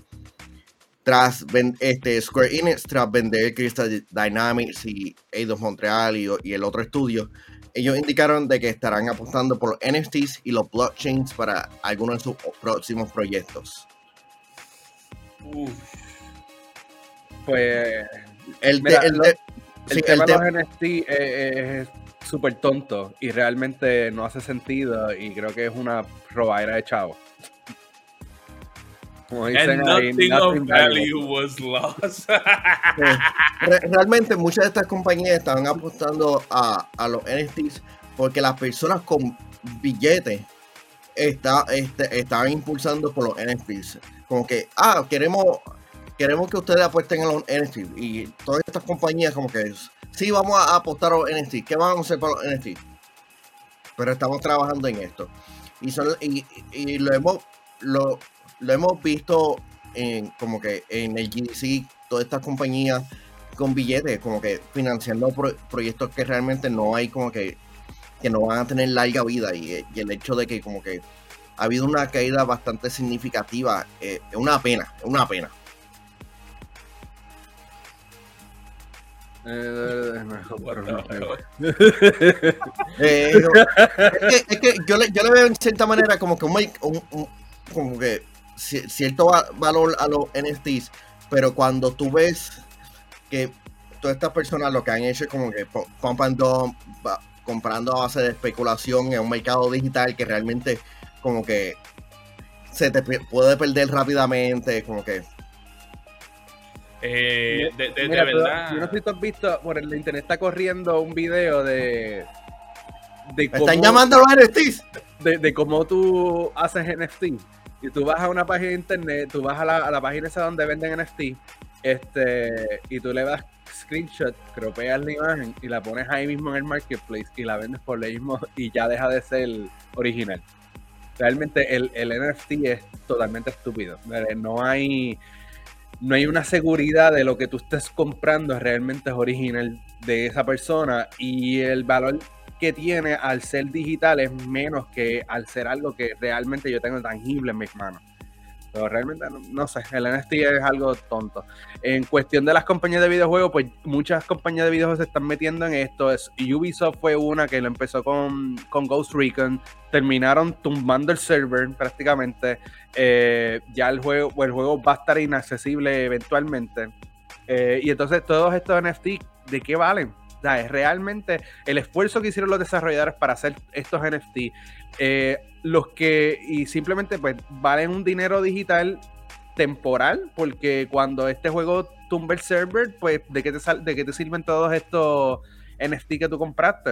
Tras este, Square Enix, tras vender Crystal Dynamics y Eidos Montreal y el otro estudio, ellos indicaron de que estarán apostando por los NFTs y los blockchains para algunos de sus próximos proyectos. Uf. Pues El, Mira, el- el- sí, tema el de los NFT es es súper tonto y realmente no hace sentido y creo que es una robadera de chavo. Como dicen And ahí, nothing of value was lost. Re- realmente muchas de estas compañías estaban apostando a, a los NFTs porque las personas con billetes está, este, estaban impulsando por los NFTs. Como que, ah, queremos, queremos que ustedes apuesten a los NFTs. Y todas estas compañías como que, sí, vamos a apostar a los NFTs. ¿Qué vamos a hacer para los NFTs? Pero estamos trabajando en esto. Y, son, y, y lo hemos lo, lo hemos visto en como que en el GDC, todas estas compañías con billetes, como que financiando pro- proyectos que realmente no hay como que que no van a tener larga vida. Y, y el hecho de que como que ha habido una caída bastante significativa eh, es una pena, es una pena. Es que, es que yo, le, yo le veo en cierta manera como que un, un- un- como que cierto va- valor a los NFTs, pero cuando tú ves que todas estas personas lo que han hecho es como que pu- pump and dump, va- comprando a base de especulación en un mercado digital que realmente como que se te puede perder rápidamente, como que Eh, de, Mira, verdad. yo no sé si tú has visto, por el internet está corriendo un video de. están llamando los NFTs. de, de cómo tú haces NFT. Y tú vas a una página de internet, tú vas a la, la página esa donde venden NFT, este, y tú le das screenshot, cropeas la imagen y la pones ahí mismo en el marketplace y la vendes por lo mismo y ya deja de ser original. Realmente el, el NFT es totalmente estúpido. Eh, No hay, no hay una seguridad de lo que tú estés comprando realmente es original de esa persona y el valor que tiene al ser digital es menos que al ser algo que realmente yo tengo tangible en mis manos. Pero realmente no, sé, el NFT es algo tonto. En cuestión de las compañías de videojuegos, pues muchas compañías de videojuegos se están metiendo en esto. Es, Ubisoft fue una que lo empezó con, con Ghost Recon, terminaron tumbando el server prácticamente. Eh, ya el juego, el juego va a estar inaccesible eventualmente. Eh, y entonces todos estos NFT, ¿de qué valen? O sea, es realmente el esfuerzo que hicieron los desarrolladores para hacer estos NFT, eh, los que y simplemente pues valen un dinero digital temporal, porque cuando este juego tumba el server, pues ¿de qué te, sal- de qué te sirven todos estos NFT que tú compraste?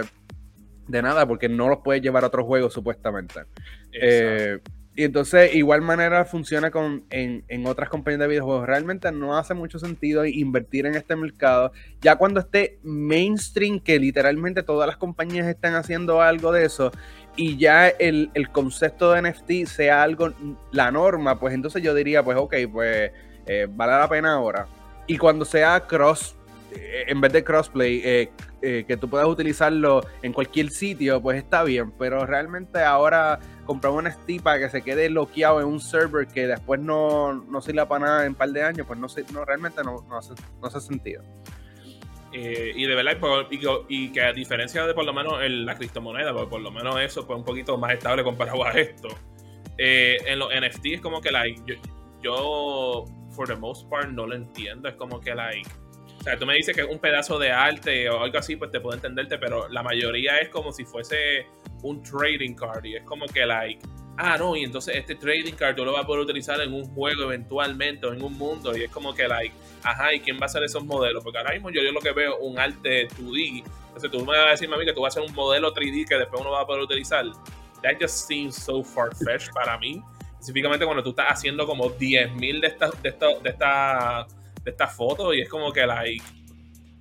De nada, porque no los puedes llevar a otro juego supuestamente. Eh, Y entonces, igual manera funciona con, en, en, otras compañías de videojuegos. Realmente no hace mucho sentido invertir en este mercado. Ya cuando esté mainstream, que literalmente todas las compañías están haciendo algo de eso, y ya el, el concepto de NFT sea algo, la norma, pues entonces yo diría, pues ok, pues eh, vale la pena ahora. Y cuando sea cross, eh, en vez de crossplay, eh, que tú puedas utilizarlo en cualquier sitio, pues está bien. Pero realmente ahora comprar un NFT para que se quede bloqueado en un server que después no, no sirva para nada en un par de años, pues no, no realmente no, no, hace, no hace sentido. y de verdad, y, que a diferencia de por lo menos la criptomoneda, pues por lo menos eso pues un poquito más estable comparado a esto. en los NFT es como que la, yo for the most part, no lo entiendo. Es como que, like. O sea, tú me dices que es un pedazo de arte o algo así, pues te puedo entenderte, pero la mayoría es como si fuese un trading card. Y es como que, like. Ah, no, y entonces este trading card tú lo vas a poder utilizar en un juego eventualmente o en un mundo. Y es como que, like, ajá, ¿y quién va a hacer esos modelos? Porque ahora mismo yo, yo lo que veo un arte 2D. Entonces tú me vas a decir, mami, que tú vas a hacer un modelo 3D que después uno va a poder utilizar. That just seems so far-fetched para mí específicamente cuando tú estás haciendo como 10.000 de estas de esta, de esta, de estas fotos y es como que like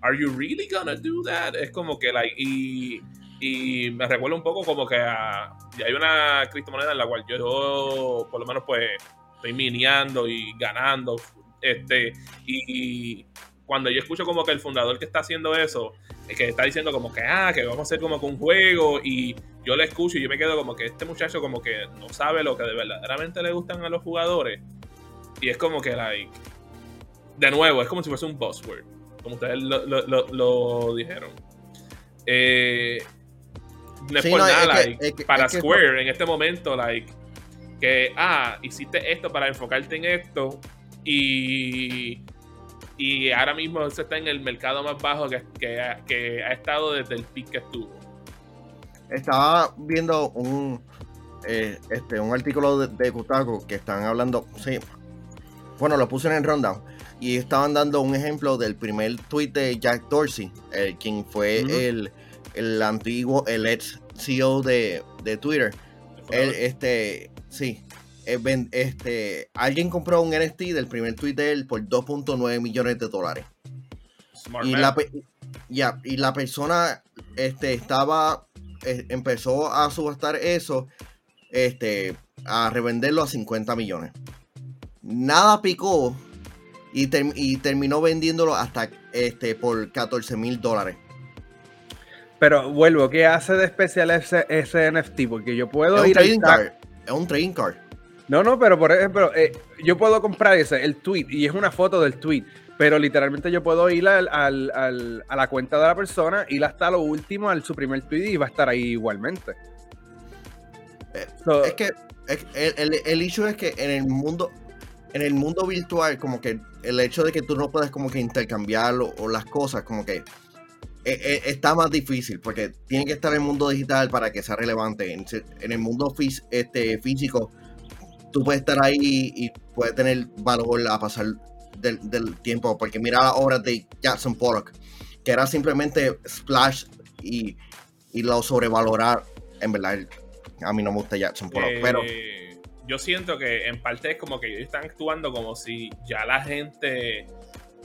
are you really gonna do that es como que like y, y me recuerda un poco como que a, hay una criptomoneda en la cual yo, por lo menos pues estoy mineando y ganando este y cuando yo escucho como que el fundador que está haciendo eso, es que está diciendo como que, ah, que vamos a hacer como que un juego y yo le escucho y yo me quedo como que este muchacho como que no sabe lo que de verdaderamente le gustan a los jugadores. Y es como que, like, de nuevo, es como si fuese un buzzword, como ustedes lo, dijeron. Eh, no es por nada, like, para Square en este momento, like, que, ah, hiciste esto para enfocarte en esto y y ahora mismo se está en el mercado más bajo que, que, ha estado desde el pic que estuvo. Estaba viendo un, eh, este, un artículo de, de Kotaku que están hablando, sí, bueno, lo puse en el rundown y estaban dando un ejemplo del primer tweet de Jack Dorsey, el, quien fue el, el, antiguo, el ex CEO de, de Twitter. Él, este, sí, eh, este, alguien compró un NFT del primer tweet de él por 2.9 millones de dólares. y la, y la persona este, estaba, eh, empezó a subastar eso, este, a revenderlo a 50 millones. Nada picó y, terminó vendiéndolo hasta este, por 14 mil dólares. Pero vuelvo, ¿qué hace de especial ese, NFT? Porque yo puedo ir a. Es un trading card. No, no, pero por ejemplo, eh, yo puedo comprar ese, el tweet, y es una foto del tweet, pero literalmente yo puedo ir al, a la cuenta de la persona, ir hasta lo último, al su primer tweet, y va a estar ahí igualmente. Eh, es que el, el, hecho es que en el mundo, en el mundo virtual, como que el hecho de que tú no puedes como que intercambiarlo o las cosas, como que eh, está más difícil porque tiene que estar en el mundo digital para que sea relevante. En, el mundo este, físico tú puedes estar ahí y puedes tener valor a pasar del, tiempo. Porque mira la obra de Jackson Pollock, que era simplemente splash y, lo sobrevalorar. En verdad, a mí no me gusta Jackson Pollock, pero. Eh, yo siento que en parte es como que ellos están actuando como si ya la gente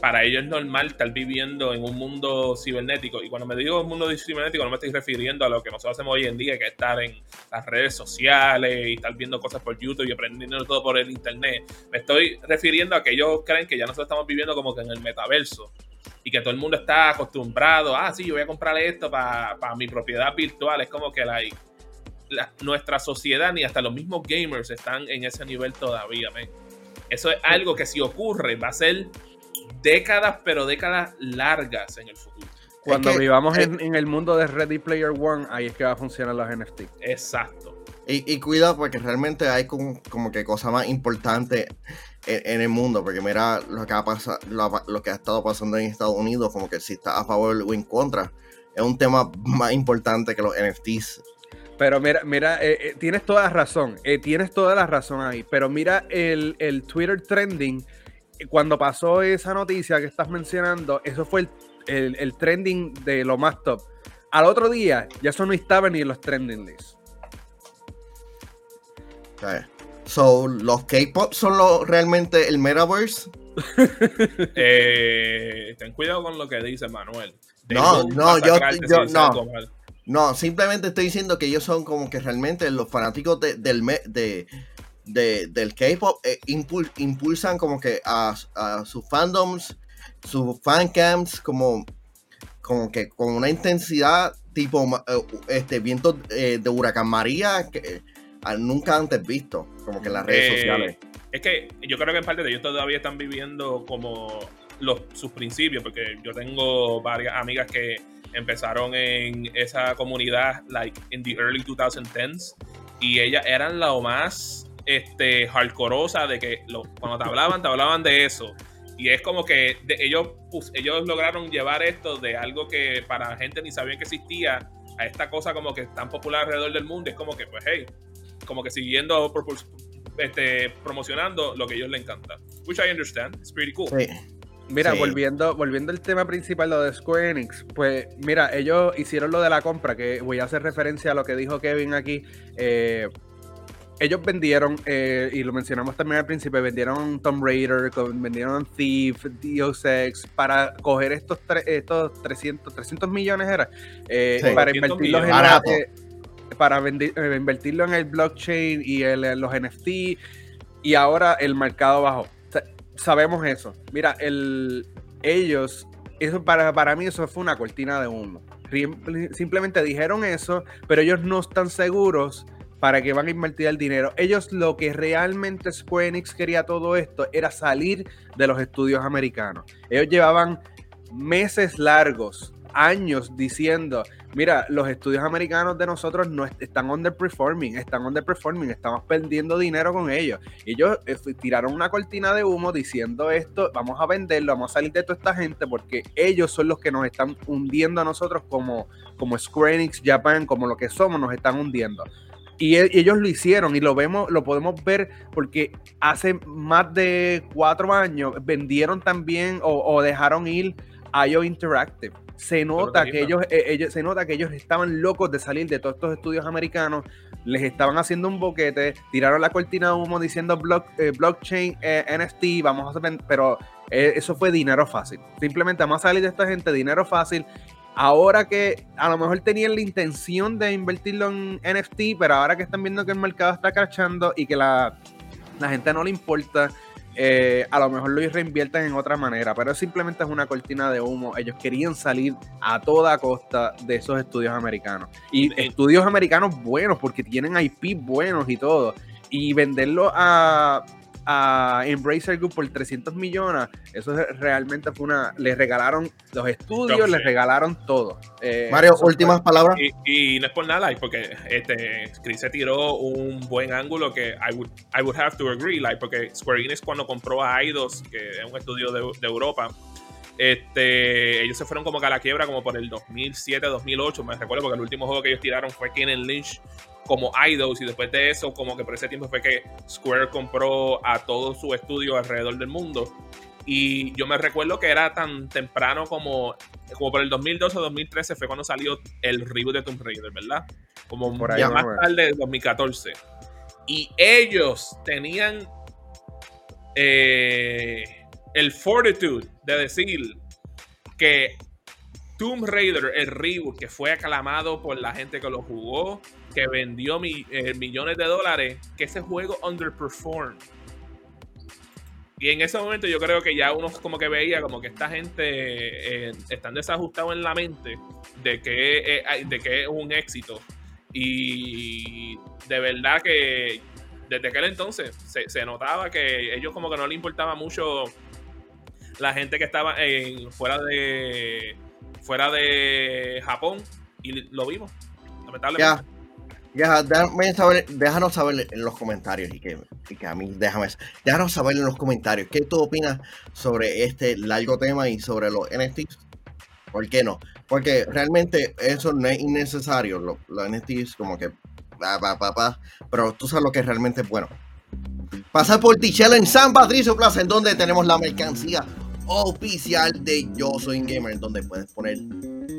para ellos es normal estar viviendo en un mundo cibernético. Y cuando me digo un mundo cibernético, no me estoy refiriendo a lo que nosotros hacemos hoy en día, que es estar en las redes sociales y estar viendo cosas por YouTube y aprendiendo todo por el Internet. Me estoy refiriendo a que ellos creen que ya nosotros estamos viviendo como que en el metaverso. Y que todo el mundo está acostumbrado, ah, sí, yo voy a comprar esto para mi propiedad virtual. Es como que la, nuestra sociedad ni hasta los mismos gamers están en ese nivel todavía. Eso es algo que si ocurre va a ser décadas, pero décadas largas en el futuro. Cuando vivamos en, el mundo de Ready Player One, ahí es que va a funcionar los NFT. Exacto. Y, cuidado porque realmente hay como, que cosa más importante en, el mundo, porque mira lo que, ha pasado, lo, que ha estado pasando en Estados Unidos, como que si está a favor o en contra, es un tema más importante que los NFTs. Pero mira, mira, eh, eh, tienes toda la razón, eh, tienes toda la razón ahí, pero mira el, el Twitter trending cuando pasó esa noticia que estás mencionando, eso fue el, trending de lo más top. Al otro día, ya eso no estaba ni en los trending lists. So, ¿los K-pop son lo, realmente el metaverse? *laughs* Eh, ten cuidado con lo que dice Manuel. No, no, yo, yo no. No, simplemente estoy diciendo que ellos son como que realmente los fanáticos de, del, de, del K-pop eh, impulsan como que a, sus fandoms, sus fancams, como, como que con una intensidad tipo eh, este viento de huracán María que nunca antes visto, como que en las redes sociales. Es que yo creo que en parte de ellos todavía están viviendo como los, sus principios, porque yo tengo varias amigas que empezaron en esa comunidad, like, in the early 2010s, y ellas eran lo más este, hardcoreosa de que lo, cuando te hablaban, te hablaban de eso. Y es como que ellos, pues, ellos lograron llevar esto de algo que para la gente ni sabían que existía a esta cosa como que tan popular alrededor del mundo. Es como que, pues, hey, como que siguiendo este, promocionando lo que a ellos les encanta. Which I understand. It's pretty cool. Mira, volviendo, volviendo al tema principal, lo de Square Enix, pues mira, ellos hicieron lo de la compra, que voy a hacer referencia a lo que dijo Kevin aquí. Eh, ellos vendieron, eh, y lo mencionamos también al principio, vendieron Tomb Raider, vendieron Thief, Deus Ex, para coger estos, estos 300, 300 millones era, eh, para invertirlos en para invertirlo en el blockchain y en los NFT, y ahora el mercado bajó sabemos eso. Mira, el, ellos, eso para, para mí eso fue una cortina de humo. Simplemente dijeron eso, pero ellos no están seguros para que van a invertir el dinero. Ellos lo que realmente Square Enix quería todo esto era salir de los estudios americanos. Ellos llevaban meses largos, años diciendo, mira, los estudios americanos de nosotros no están underperforming, están underperforming, estamos perdiendo dinero con ellos. Ellos eh, tiraron una cortina de humo diciendo esto, vamos a venderlo, vamos a salir de toda esta gente porque ellos son los que nos están hundiendo a nosotros como, como Square Enix Japan, como lo que somos, nos están hundiendo. Y e, ellos lo hicieron y lo vemos, lo podemos ver porque hace más de cuatro años vendieron también o, o dejaron ir IO Interactive se nota que ellos, eh, ellos, se nota que ellos estaban locos de salir de todos estos estudios americanos, les estaban haciendo un boquete, tiraron la cortina de humo diciendo block, eh, blockchain, eh, NFT, vamos a hacer, pero eso fue dinero fácil. Simplemente vamos a salir de esta gente, dinero fácil. Ahora que a lo mejor tenían la intención de invertirlo en NFT, pero ahora que están viendo que el mercado está crachando y que la, la gente no le importa, eh, a lo mejor lo reinvierten en otra manera, pero simplemente es una cortina de humo. Ellos querían salir a toda costa de esos estudios americanos. Y estudios americanos buenos, porque tienen IP buenos y todo. Y venderlo a, a Embracer Group por 300 millones, eso realmente fue una. Les regalaron los estudios, les regalaron todo. Eh, Mario, últimas palabras. Y, no es por nada, porque este, Chris se tiró un buen ángulo que I would, I would have to agree, like, porque Square Enix cuando compró a Eidos, que es un estudio de, de Europa, este, ellos se fueron como que a la quiebra como por el 2007, 2008, me recuerdo porque el último juego que ellos tiraron fue Ken Lynch como Idols y después de eso como que por ese tiempo fue que Square compró a todo su estudio alrededor del mundo y yo me recuerdo que era tan temprano como, como por el 2012 o 2013 fue cuando salió el reboot de Tomb Raider, ¿verdad? Como por ahí más tarde de 2014. Y ellos tenían eh, el fortitude de decir que Tomb Raider, el reboot que fue aclamado por la gente que lo jugó, que vendió eh, millones de dólares, que ese juego underperformed. Y en ese momento yo creo que ya uno como que veía como que esta gente eh, están desajustados en la mente de que, de que es un éxito. Y de verdad que desde aquel entonces se, se, notaba que ellos como que no le importaba mucho la gente que estaba en, fuera de fuera de Japón y lo vimos, lamentablemente. Ya, déjanos saber en los comentarios y que, que, a mí, déjame, déjanos saber en los comentarios qué tú opinas sobre este largo tema y sobre los NFTs. ¿Por qué no? Porque realmente eso no es innecesario, los, los NFTs como que, pa, pa, pa, pero tú sabes lo que realmente es bueno. Pasar por Tichela en San Patricio Plaza, en donde tenemos la mercancía oficial de Yo Soy Gamer, donde puedes poner,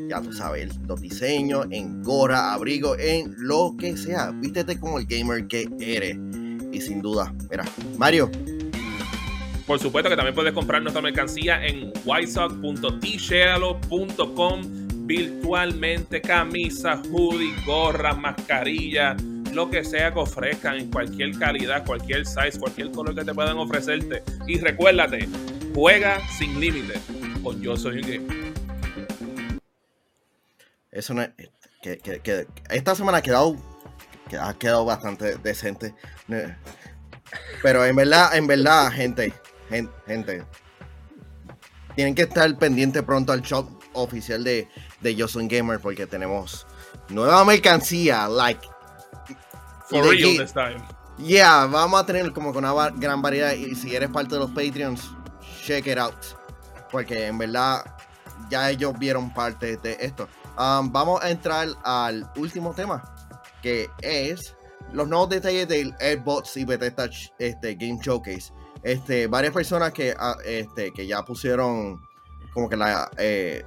ya tú sabes, los diseños en gora, abrigo, en lo que sea. Vístete como el gamer que eres. y sin duda, mira, Mario. Por supuesto que también puedes comprar nuestra mercancía en whitesock.tshealo.com virtualmente, camisas, hoodie, gorras, mascarillas, lo que sea que ofrezcan en cualquier calidad, cualquier size, cualquier color que te puedan ofrecerte. Y recuérdate, juega sin límites con Yo Soy un Game. Eso no es, que, que, esta semana ha quedado, ha quedado bastante decente. Pero en verdad, en verdad, gente, gente, tienen que estar pendiente pronto al shop oficial de, de Yo Soy Gamer porque tenemos nueva mercancía, like For real this time. Yeah, vamos a tener como con una gran variedad. Y si eres parte de los Patreons, check it out. Porque en verdad ya ellos vieron parte de esto. Um, vamos a entrar al último tema, que es los nuevos detalles del Xbox y Bethesda este, Game Showcase. Este, varias personas que, ah, este, que ya pusieron como que la eh,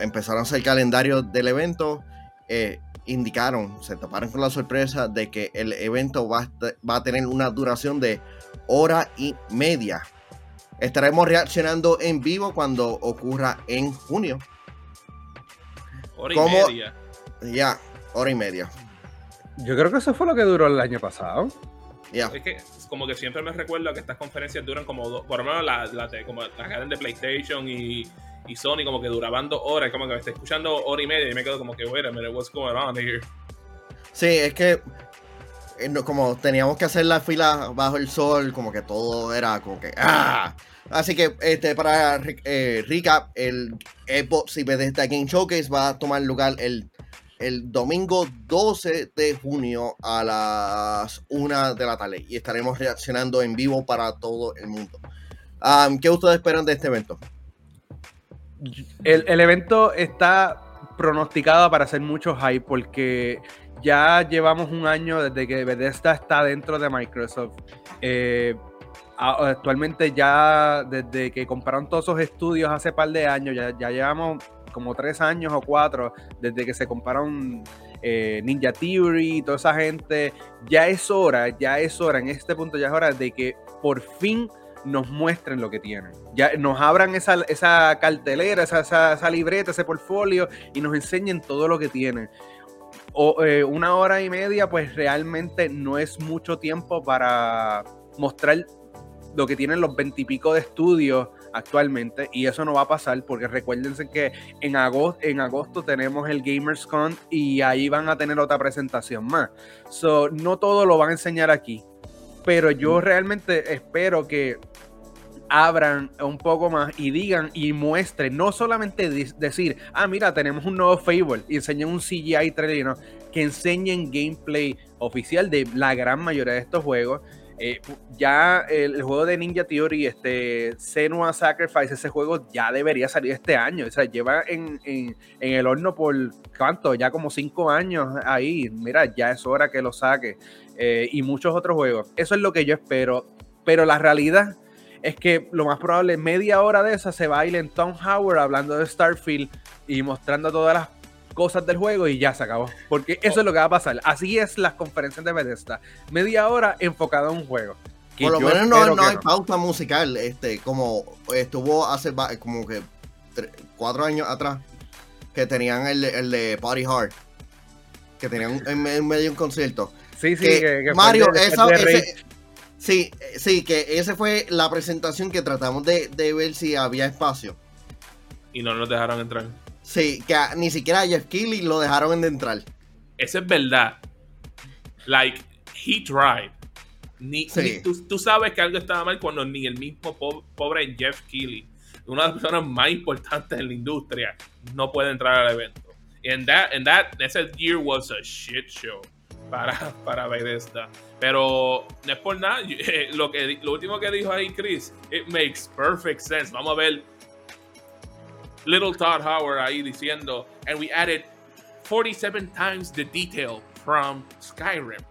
empezaron a hacer calendario del evento. Eh, indicaron, se toparon con la sorpresa de que el evento va a, tener una duración de hora y media. Estaremos reaccionando en vivo cuando ocurra en junio. Hora y media. Ya, hora y media. Yo creo que eso fue lo que duró el año pasado. Ya. Es que como que siempre me recuerdo que estas conferencias duran como dos, por lo menos las la, como la de PlayStation y y Sony como que duraban dos horas, como que me estoy escuchando hora y media y me quedo como que, wait a minute, what's going on here? Sí, es que como teníamos que hacer la fila bajo el sol, como que todo era como que ¡ah! Así que este para eh, recap, el Xbox y Bethesda Game Showcase va a tomar lugar el, el domingo 12 de junio a las 1 de la tarde y estaremos reaccionando en vivo para todo el mundo. ¿Qué ustedes esperan de este evento? el, evento está pronosticado para hacer mucho hype porque ya llevamos un año desde que Bethesda está dentro de Microsoft. Eh, actualmente ya desde que compraron todos esos estudios hace par de años, ya, llevamos como tres años o cuatro desde que se compraron eh, Ninja Theory y toda esa gente. Ya es hora, ya es hora, en este punto ya es hora de que por fin nos muestren lo que tienen. Ya nos abran esa, cartelera, esa, esa, libreta, ese portfolio y nos enseñen todo lo que tienen. O, eh, una hora y media, pues realmente no es mucho tiempo para mostrar lo que tienen los veintipico de estudios actualmente y eso no va a pasar porque recuérdense que en agosto, en agosto tenemos el GamersCon y ahí van a tener otra presentación más. So, no todo lo van a enseñar aquí, pero yo realmente espero que abran un poco más y digan y muestren, no solamente decir, ah, mira, tenemos un nuevo Fable y enseñen un CGI trailer, que enseñen gameplay oficial de la gran mayoría de estos juegos. Eh, ya el, juego de Ninja Theory, este Senua Sacrifice, ese juego ya debería salir este año. O sea, lleva en, el horno por cuánto, ya como cinco años ahí. Mira, ya es hora que lo saque. Eh, y muchos otros juegos. Eso es lo que yo espero. Pero la realidad es que lo más probable, media hora de esa se va a ir en Tom Howard hablando de Starfield y mostrando todas las cosas del juego y ya se acabó. Porque eso es lo que va a pasar. Así es las conferencias de Bethesda. Media hora enfocada en un juego. Por lo menos no, hay pauta musical, este, como estuvo hace como que cuatro años atrás, que tenían el, de Party Hard, que tenían en, medio de un concierto. Sí, sí, que, Mario, esa, Sí, sí, que esa fue la presentación que tratamos de, ver si había espacio. Y no nos dejaron entrar. Sí, que ni siquiera a Jeff Keighley lo dejaron de entrar. Eso es verdad. Like, he tried. Ni, tú, sabes que algo estaba mal cuando ni el mismo pobre Jeff Keighley, una de las personas más importantes en la industria, no puede entrar al evento. And that, and that, ese year was a shit show para, *laughs* para Bethesda. Pero no es por nada. *laughs* Lo, que, lo último que dijo ahí Chris, it makes perfect sense. Vamos a ver Little Todd Howard ahí diciendo, and we added 47 times the detail from Skyrim.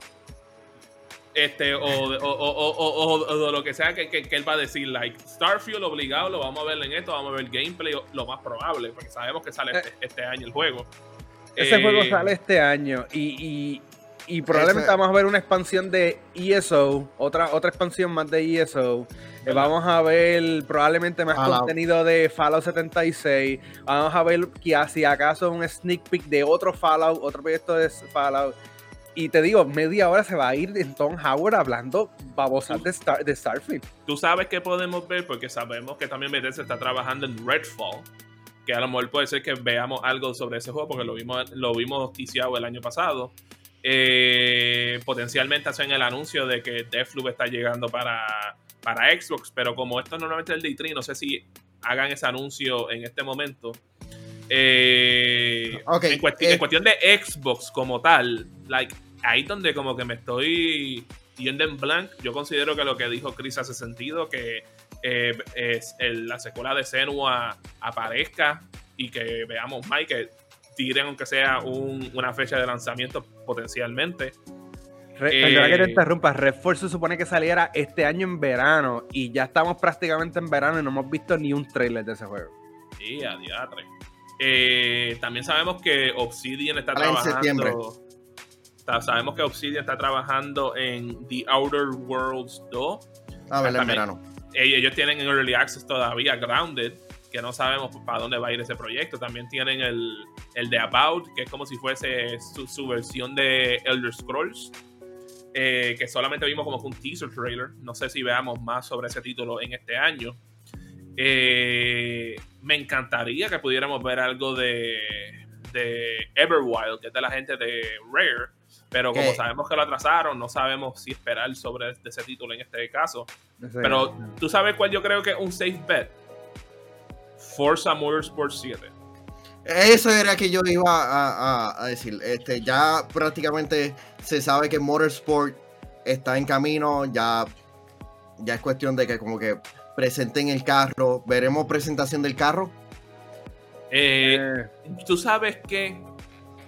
Este, o, o, o, o, lo que sea que, que, él va a decir, like Starfield obligado, lo vamos a ver en esto, vamos a ver gameplay, lo más probable, porque sabemos que sale eh. este, este, año el juego. Ese juego eh, sale este año y, Y probablemente Ese- vamos a ver una expansión de ESO, otra, otra expansión más de ESO. Eh, vamos a ver probablemente más contenido de Fallout 76. Vamos a ver que si acaso un sneak peek de otro Fallout, otro proyecto de Fallout. Y te digo, media hora se va a ir en Tom Howard hablando babosas de, Star, de Starfield. Tú sabes que podemos ver porque sabemos que también Bethesda está trabajando en Redfall. Que a lo mejor puede ser que veamos algo sobre ese juego porque lo vimos, lo vimos ticiado el año pasado. Eh, potencialmente hacen el anuncio de que Deathloop está llegando para, para Xbox, pero como esto normalmente es el Day 3, no sé si hagan ese anuncio en este momento. Eh, Ok, en, eh. en cuestión de Xbox como tal, like, ahí donde como que me estoy yendo en blank, yo considero que lo que dijo Chris hace sentido, que eh, es el- la secuela de Senua aparezca y que veamos y que tiren aunque sea un- una fecha de lanzamiento potencialmente. Re- Eh, perdona que te interrumpa, Redfall se supone que saliera este año en verano y ya estamos prácticamente en verano y no hemos visto ni un trailer de ese juego. Y a diatre. Eh, también sabemos que Obsidian está Sale en septiembre. trabajando. Sabemos que Obsidian está trabajando en The Outer Worlds 2. A ver, en verano. Eh, Ellos tienen en Early Access todavía Grounded, que no sabemos para dónde va a ir ese proyecto. También tienen el, el de About, que es como si fuese su, su versión de Elder Scrolls, eh, que solamente vimos como que un teaser trailer. No sé si veamos más sobre ese título en este año. Eh, me encantaría que pudiéramos ver algo de, de Everwild, que es de la gente de Rare. Pero como ¿Qué? sabemos que lo atrasaron, no sabemos si esperar sobre ese título en este caso. Pero tú sabes cuál yo creo que es un safe bet. Forza Motorsport 7. Eso era que yo iba a, a- a decir. Este, ya prácticamente se sabe que Motorsport está en camino. Ya, ya es cuestión de que como que presenten el carro. Veremos presentación del carro. Eh, Eh, tú sabes que.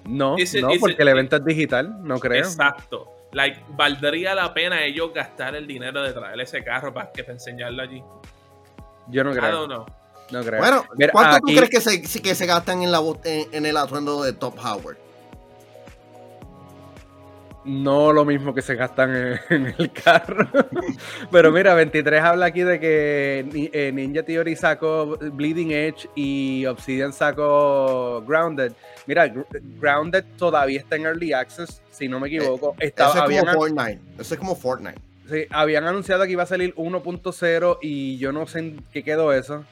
no, ese- no, ese- porque el evento es digital, no creo. Exacto. Like, ¿valdría la pena ellos gastar el dinero de traer ese carro para que te enseñarlo allí? Yo no I don't creo. know. No creo. Bueno, Mira, ¿cuánto aquí- tú crees que se, que se gastan en, la, en, en el atuendo de Top Howard? No lo mismo que se gastan en, *laughs* en el carro. Pero mira, 23 habla aquí de que eh, Ninja Theory sacó Bleeding Edge y Obsidian sacó Grounded. Mira, Gr- Grounded todavía está en Early Access, si no me equivoco. Estaba- Eso es habían, como Fortnite. Eso es como Fortnite. sí, habían anunciado que iba a salir 1.0 y yo no sé en qué quedó eso.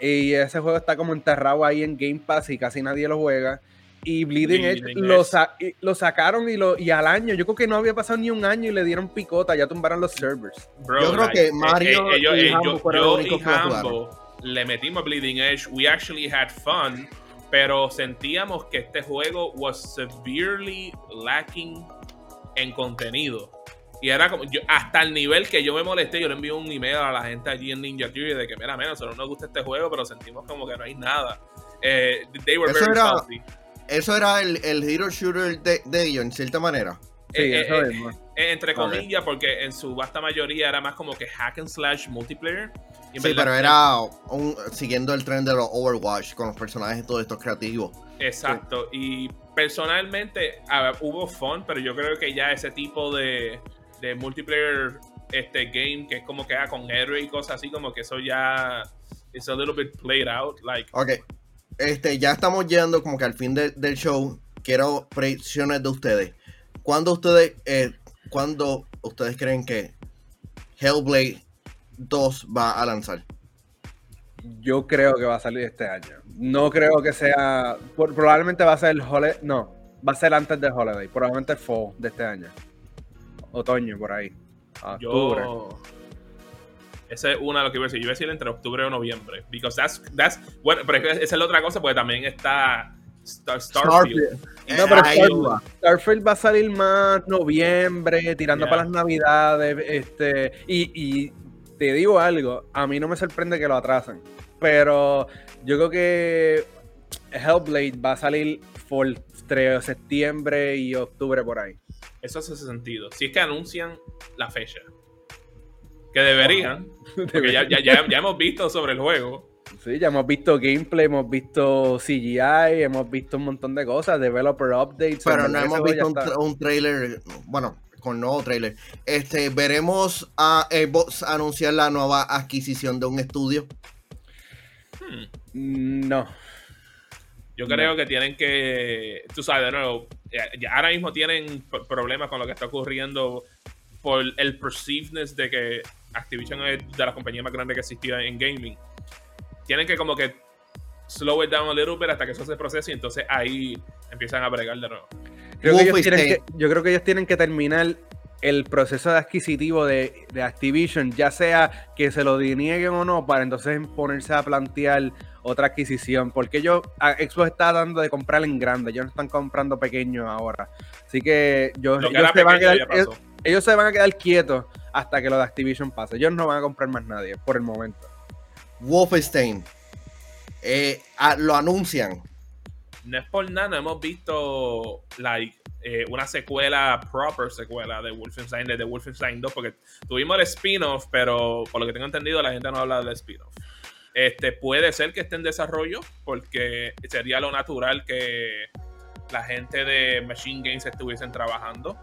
Y ese juego está como enterrado ahí en Game Pass y casi nadie lo juega. Y Bleeding, Edge, lo, sa- lo sacaron y, lo, y al año, yo creo que no había pasado ni un año y le dieron picota, ya tumbaron los servers. Bro, Yo creo que eh, Mario eh, y eh, Hambo yo, yo y. Hambo le metimos Bleeding Edge. We actually had fun. Pero sentíamos que este juego was severely lacking en contenido. Y era como, yo, hasta el nivel que yo me molesté, yo le envié un email a la gente allí en Ninja Theory de que, mira, menos, no nos gusta este juego, pero sentimos como que no hay nada. Eh, they were Eso very era- salty. Eso era el, el hero shooter de, de ellos, en cierta manera. Sí, Eh, eso eh, mismo. Eh, entre comillas, porque en su vasta mayoría era más como que hack and slash multiplayer. Y Sí, verdad- pero era un- siguiendo el tren de los Overwatch con los personajes y todos estos creativos. Exacto. Y personalmente a ver, hubo fun, pero yo creo que ya ese tipo de, de multiplayer este game que es como que ah, con héroe y cosas así, como que eso ya es a little bit played out. Like, Ok, este, ya estamos llegando como que al fin de- del show. Quiero predicciones de ustedes. ¿Cuándo ustedes, eh, cuándo ustedes creen que Hellblade 2 va a lanzar? Yo creo que va a salir este año. No creo que sea. por- probablemente va a ser el holiday. No, va a ser antes del holiday. Probablemente el fall de este año. Otoño, por ahí. Octubre. yo. Esa es una de lo que iba a decir. Yo iba a decir entre octubre o noviembre. Because that's, that's, bueno, pero es que esa es la otra cosa, porque también está Star, Starfield. No, pero Starfield, va. Starfield va a salir más noviembre, tirando Yeah. para las navidades. Este, y, y te digo algo, a mí no me sorprende que lo atrasen. Pero yo creo que Hellblade va a salir por entre septiembre y octubre por ahí. Eso hace sentido. Si es que anuncian la fecha. Que deberían. Porque ya, ya, ya, ya hemos visto sobre el juego. Sí, ya hemos visto gameplay, hemos visto CGI, hemos visto un montón de cosas, developer updates. Pero no hemos visto un, trailer, bueno, con nuevo trailer. Este, veremos a Xbox anunciar la nueva adquisición de un estudio. Hmm. No. Yo creo que tienen que, tú sabes, de nuevo, ahora mismo tienen problemas con lo que está ocurriendo por el perceivedness de que Activision es de las compañías más grandes que existía en gaming. Tienen que como que slow it down a little bit hasta que eso se procese y entonces ahí empiezan a bregar de nuevo. yo creo que ellos tienen que terminar el proceso de adquisitivo de, de, Activision, ya sea que se lo denieguen o no, para entonces ponerse a plantear otra adquisición, porque ellos, Xbox está dando de comprar en grande, ellos no están comprando pequeño ahora. Así que yo, ellos, se van a quedar, ellos, se van a quedar quietos hasta que lo de Activision pase. Ellos no van a comprar más nadie por el momento. Wolfenstein, eh, lo anuncian. No es por nada, hemos visto like, eh, una secuela, proper secuela de Wolfenstein, de Wolfenstein 2, porque tuvimos el spin-off, pero por lo que tengo entendido, la gente no habla del spin-off. Este, puede ser que esté en desarrollo, porque sería lo natural que la gente de Machine Games estuviesen trabajando.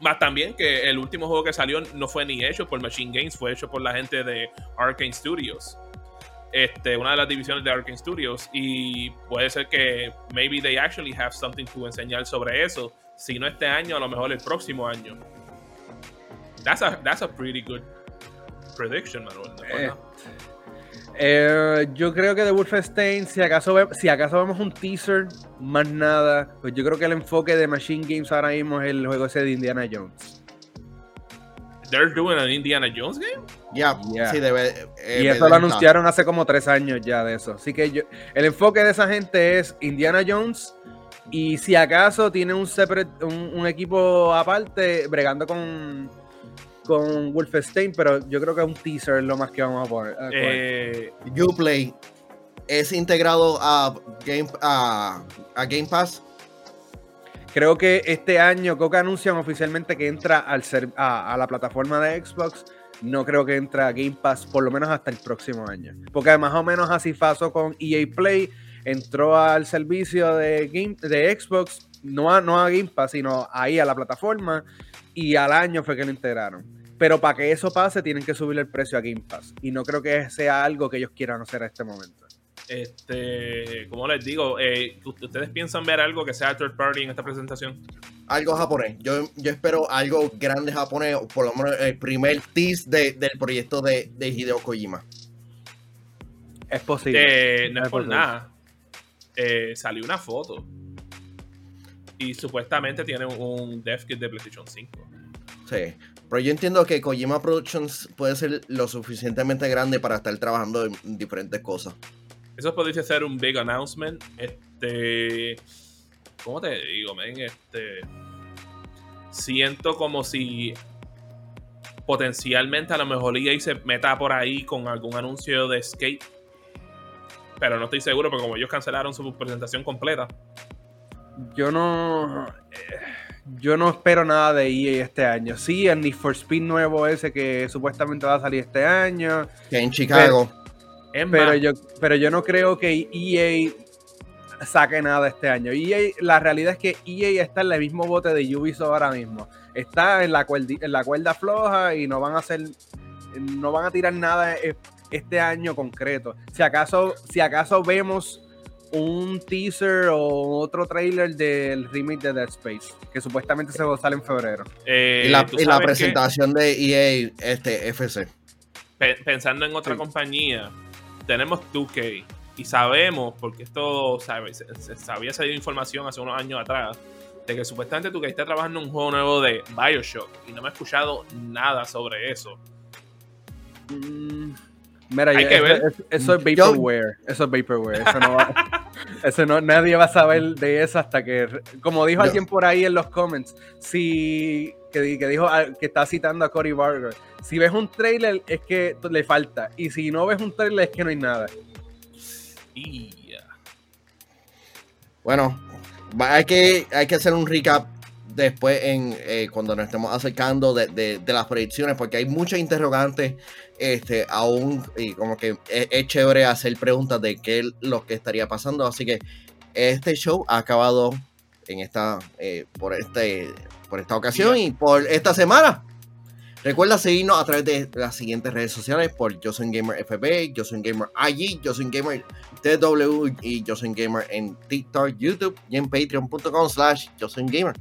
Más también que el último juego que salió no fue ni hecho por Machine Games, fue hecho por la gente de Arkane Studios. Este, una de las divisiones de Arkane Studios. Y puede ser que maybe they actually have something to enseñar sobre eso. Si no este año, a lo mejor el próximo año. That's a, that's a pretty good prediction, Manuel. Eh, eh, yo creo que de Wolfenstein, si acaso, si acaso vemos un teaser, más nada, pues yo creo que el enfoque de Machine Games ahora mismo es el juego ese de Indiana Jones. They're doing an Indiana Jones game? Yeah, sí, debe. Eh, y eso lo anunciaron hace como tres años ya de eso. Así que yo, el enfoque de esa gente es Indiana Jones y si acaso tiene un, un equipo aparte bregando con con Wolfenstein, pero yo creo que es un teaser lo más que vamos a poner. Eh, Uplay es integrado a Game, a, Game Pass. Creo que este año Coca anuncian oficialmente que entra al a, a, la plataforma de Xbox. No creo que entre a Game Pass por lo menos hasta el próximo año. Porque más o menos así pasó con EA Play. Entró al servicio de, Game, de Xbox, no a, no a Game Pass, sino ahí a la plataforma. Y al año fue que lo integraron. Pero para que eso pase, tienen que subir el precio a Game Pass. Y no creo que sea algo que ellos quieran hacer a este momento. Este, como les digo, eh, ¿ustedes piensan ver algo que sea third party en esta presentación? Algo japonés. Yo, yo espero algo grande japonés, o por lo menos el primer tease del proyecto de, Hideo Kojima. Es posible. Eh, no es, por nada. Eh, salió una foto. Y supuestamente tiene un dev kit de PlayStation 5. Sí. Pero yo entiendo que Kojima Productions puede ser lo suficientemente grande para estar trabajando en diferentes cosas. Eso podría ser un big announcement. Este. ¿Cómo te digo, men? Este. Siento como si potencialmente a lo mejor EA se meta por ahí con algún anuncio de Skate. Pero no estoy seguro porque como ellos cancelaron su presentación completa. Yo no. Yo no espero nada de EA este año. Sí, el Need for Speed nuevo ese que supuestamente va a salir este año. Que en Chicago. Pero, yo, pero yo no creo que EA saque nada este año. EA, la realidad es que EA está en el mismo bote de Ubisoft ahora mismo. Está en la, cuerda, en la cuerda floja y no van a hacer, no van a tirar nada este año concreto. Si acaso, si acaso vemos un teaser o otro trailer del remake de Dead Space, que supuestamente se va a salir en febrero. Eh, y la, presentación de EA este, FC. pensando en otra compañía, tenemos 2K y sabemos, porque esto sabe, se, había salido información hace unos años atrás, de que supuestamente 2K está trabajando en un juego nuevo de Bioshock y no me he escuchado nada sobre eso. Mm, Mira, Hay que ver. Eso, es vaporware. Eso es vaporware. Eso no va, *laughs* *laughs* eso no, nadie va a saber de eso hasta que, como dijo alguien por ahí en los comments, si que, dijo ah, que está citando a Cory Barger, si ves un trailer es que le falta y si no ves un trailer es que no hay nada. Bueno, hay que, hay que hacer un recap después en eh, cuando nos estemos acercando de, de, de, las predicciones, porque hay muchas interrogantes, este, aún, y como que es, es, chévere hacer preguntas de qué es lo que estaría pasando. Así que este show ha acabado en esta, eh, por, este, por esta ocasión y por esta semana. Recuerda seguirnos a través de las siguientes redes sociales por Yo Soy Gamer FB, Yo Soy Gamer IG, Yo Soy Gamer TW y Yo Soy Gamer en TikTok, YouTube y en patreon.com slash Yo Soy Gamer.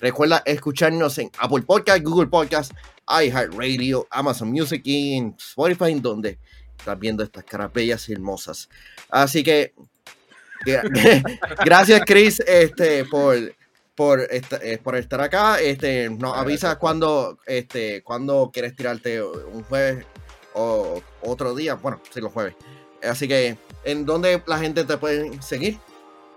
Recuerda escucharnos en Apple Podcast, Google Podcast, iHeartRadio, Amazon Music y en Spotify, donde estás viendo estas caras bellas y hermosas. Así que *laughs* gracias, Chris, este, por, por, eh, por estar acá. Este, nos avisa cuando, este, cuando quieres tirarte un jueves o otro día. Bueno, sí, los jueves. Así que, ¿en dónde la gente te puede seguir?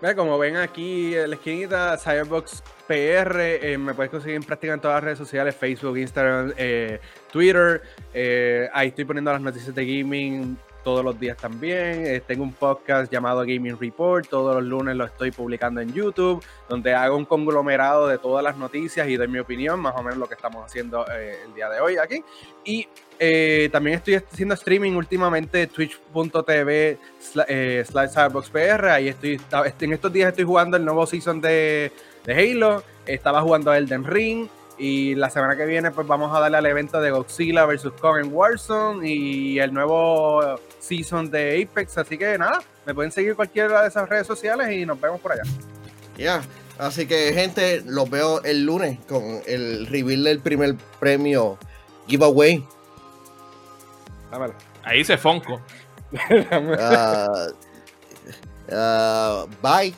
Como ven aquí en la esquinita, Cyberbox PR, eh, me puedes conseguir en prácticamente todas las redes sociales, Facebook, Instagram, eh, Twitter. Eh, ahí estoy poniendo las noticias de gaming todos los días también. Eh, tengo un podcast llamado Gaming Report, todos los lunes lo estoy publicando en YouTube, donde hago un conglomerado de todas las noticias y doy mi opinión, más o menos lo que estamos haciendo eh, el día de hoy aquí. Y eh, también estoy haciendo streaming últimamente twitch.tv slash cyberboxpr. Ahí estoy, en estos días estoy jugando el nuevo season de, de Halo. Estaba jugando Elden Ring. Y la semana que viene, pues vamos a darle al evento de Godzilla vs. Kong en Warzone y el nuevo season de Apex. Así que nada, me pueden seguir cualquiera de esas redes sociales y nos vemos por allá. Ya, así que gente, los veo el lunes con el reveal del primer premio giveaway. Dámelo. Ahí se fonco. uh, *laughs* uh, bye.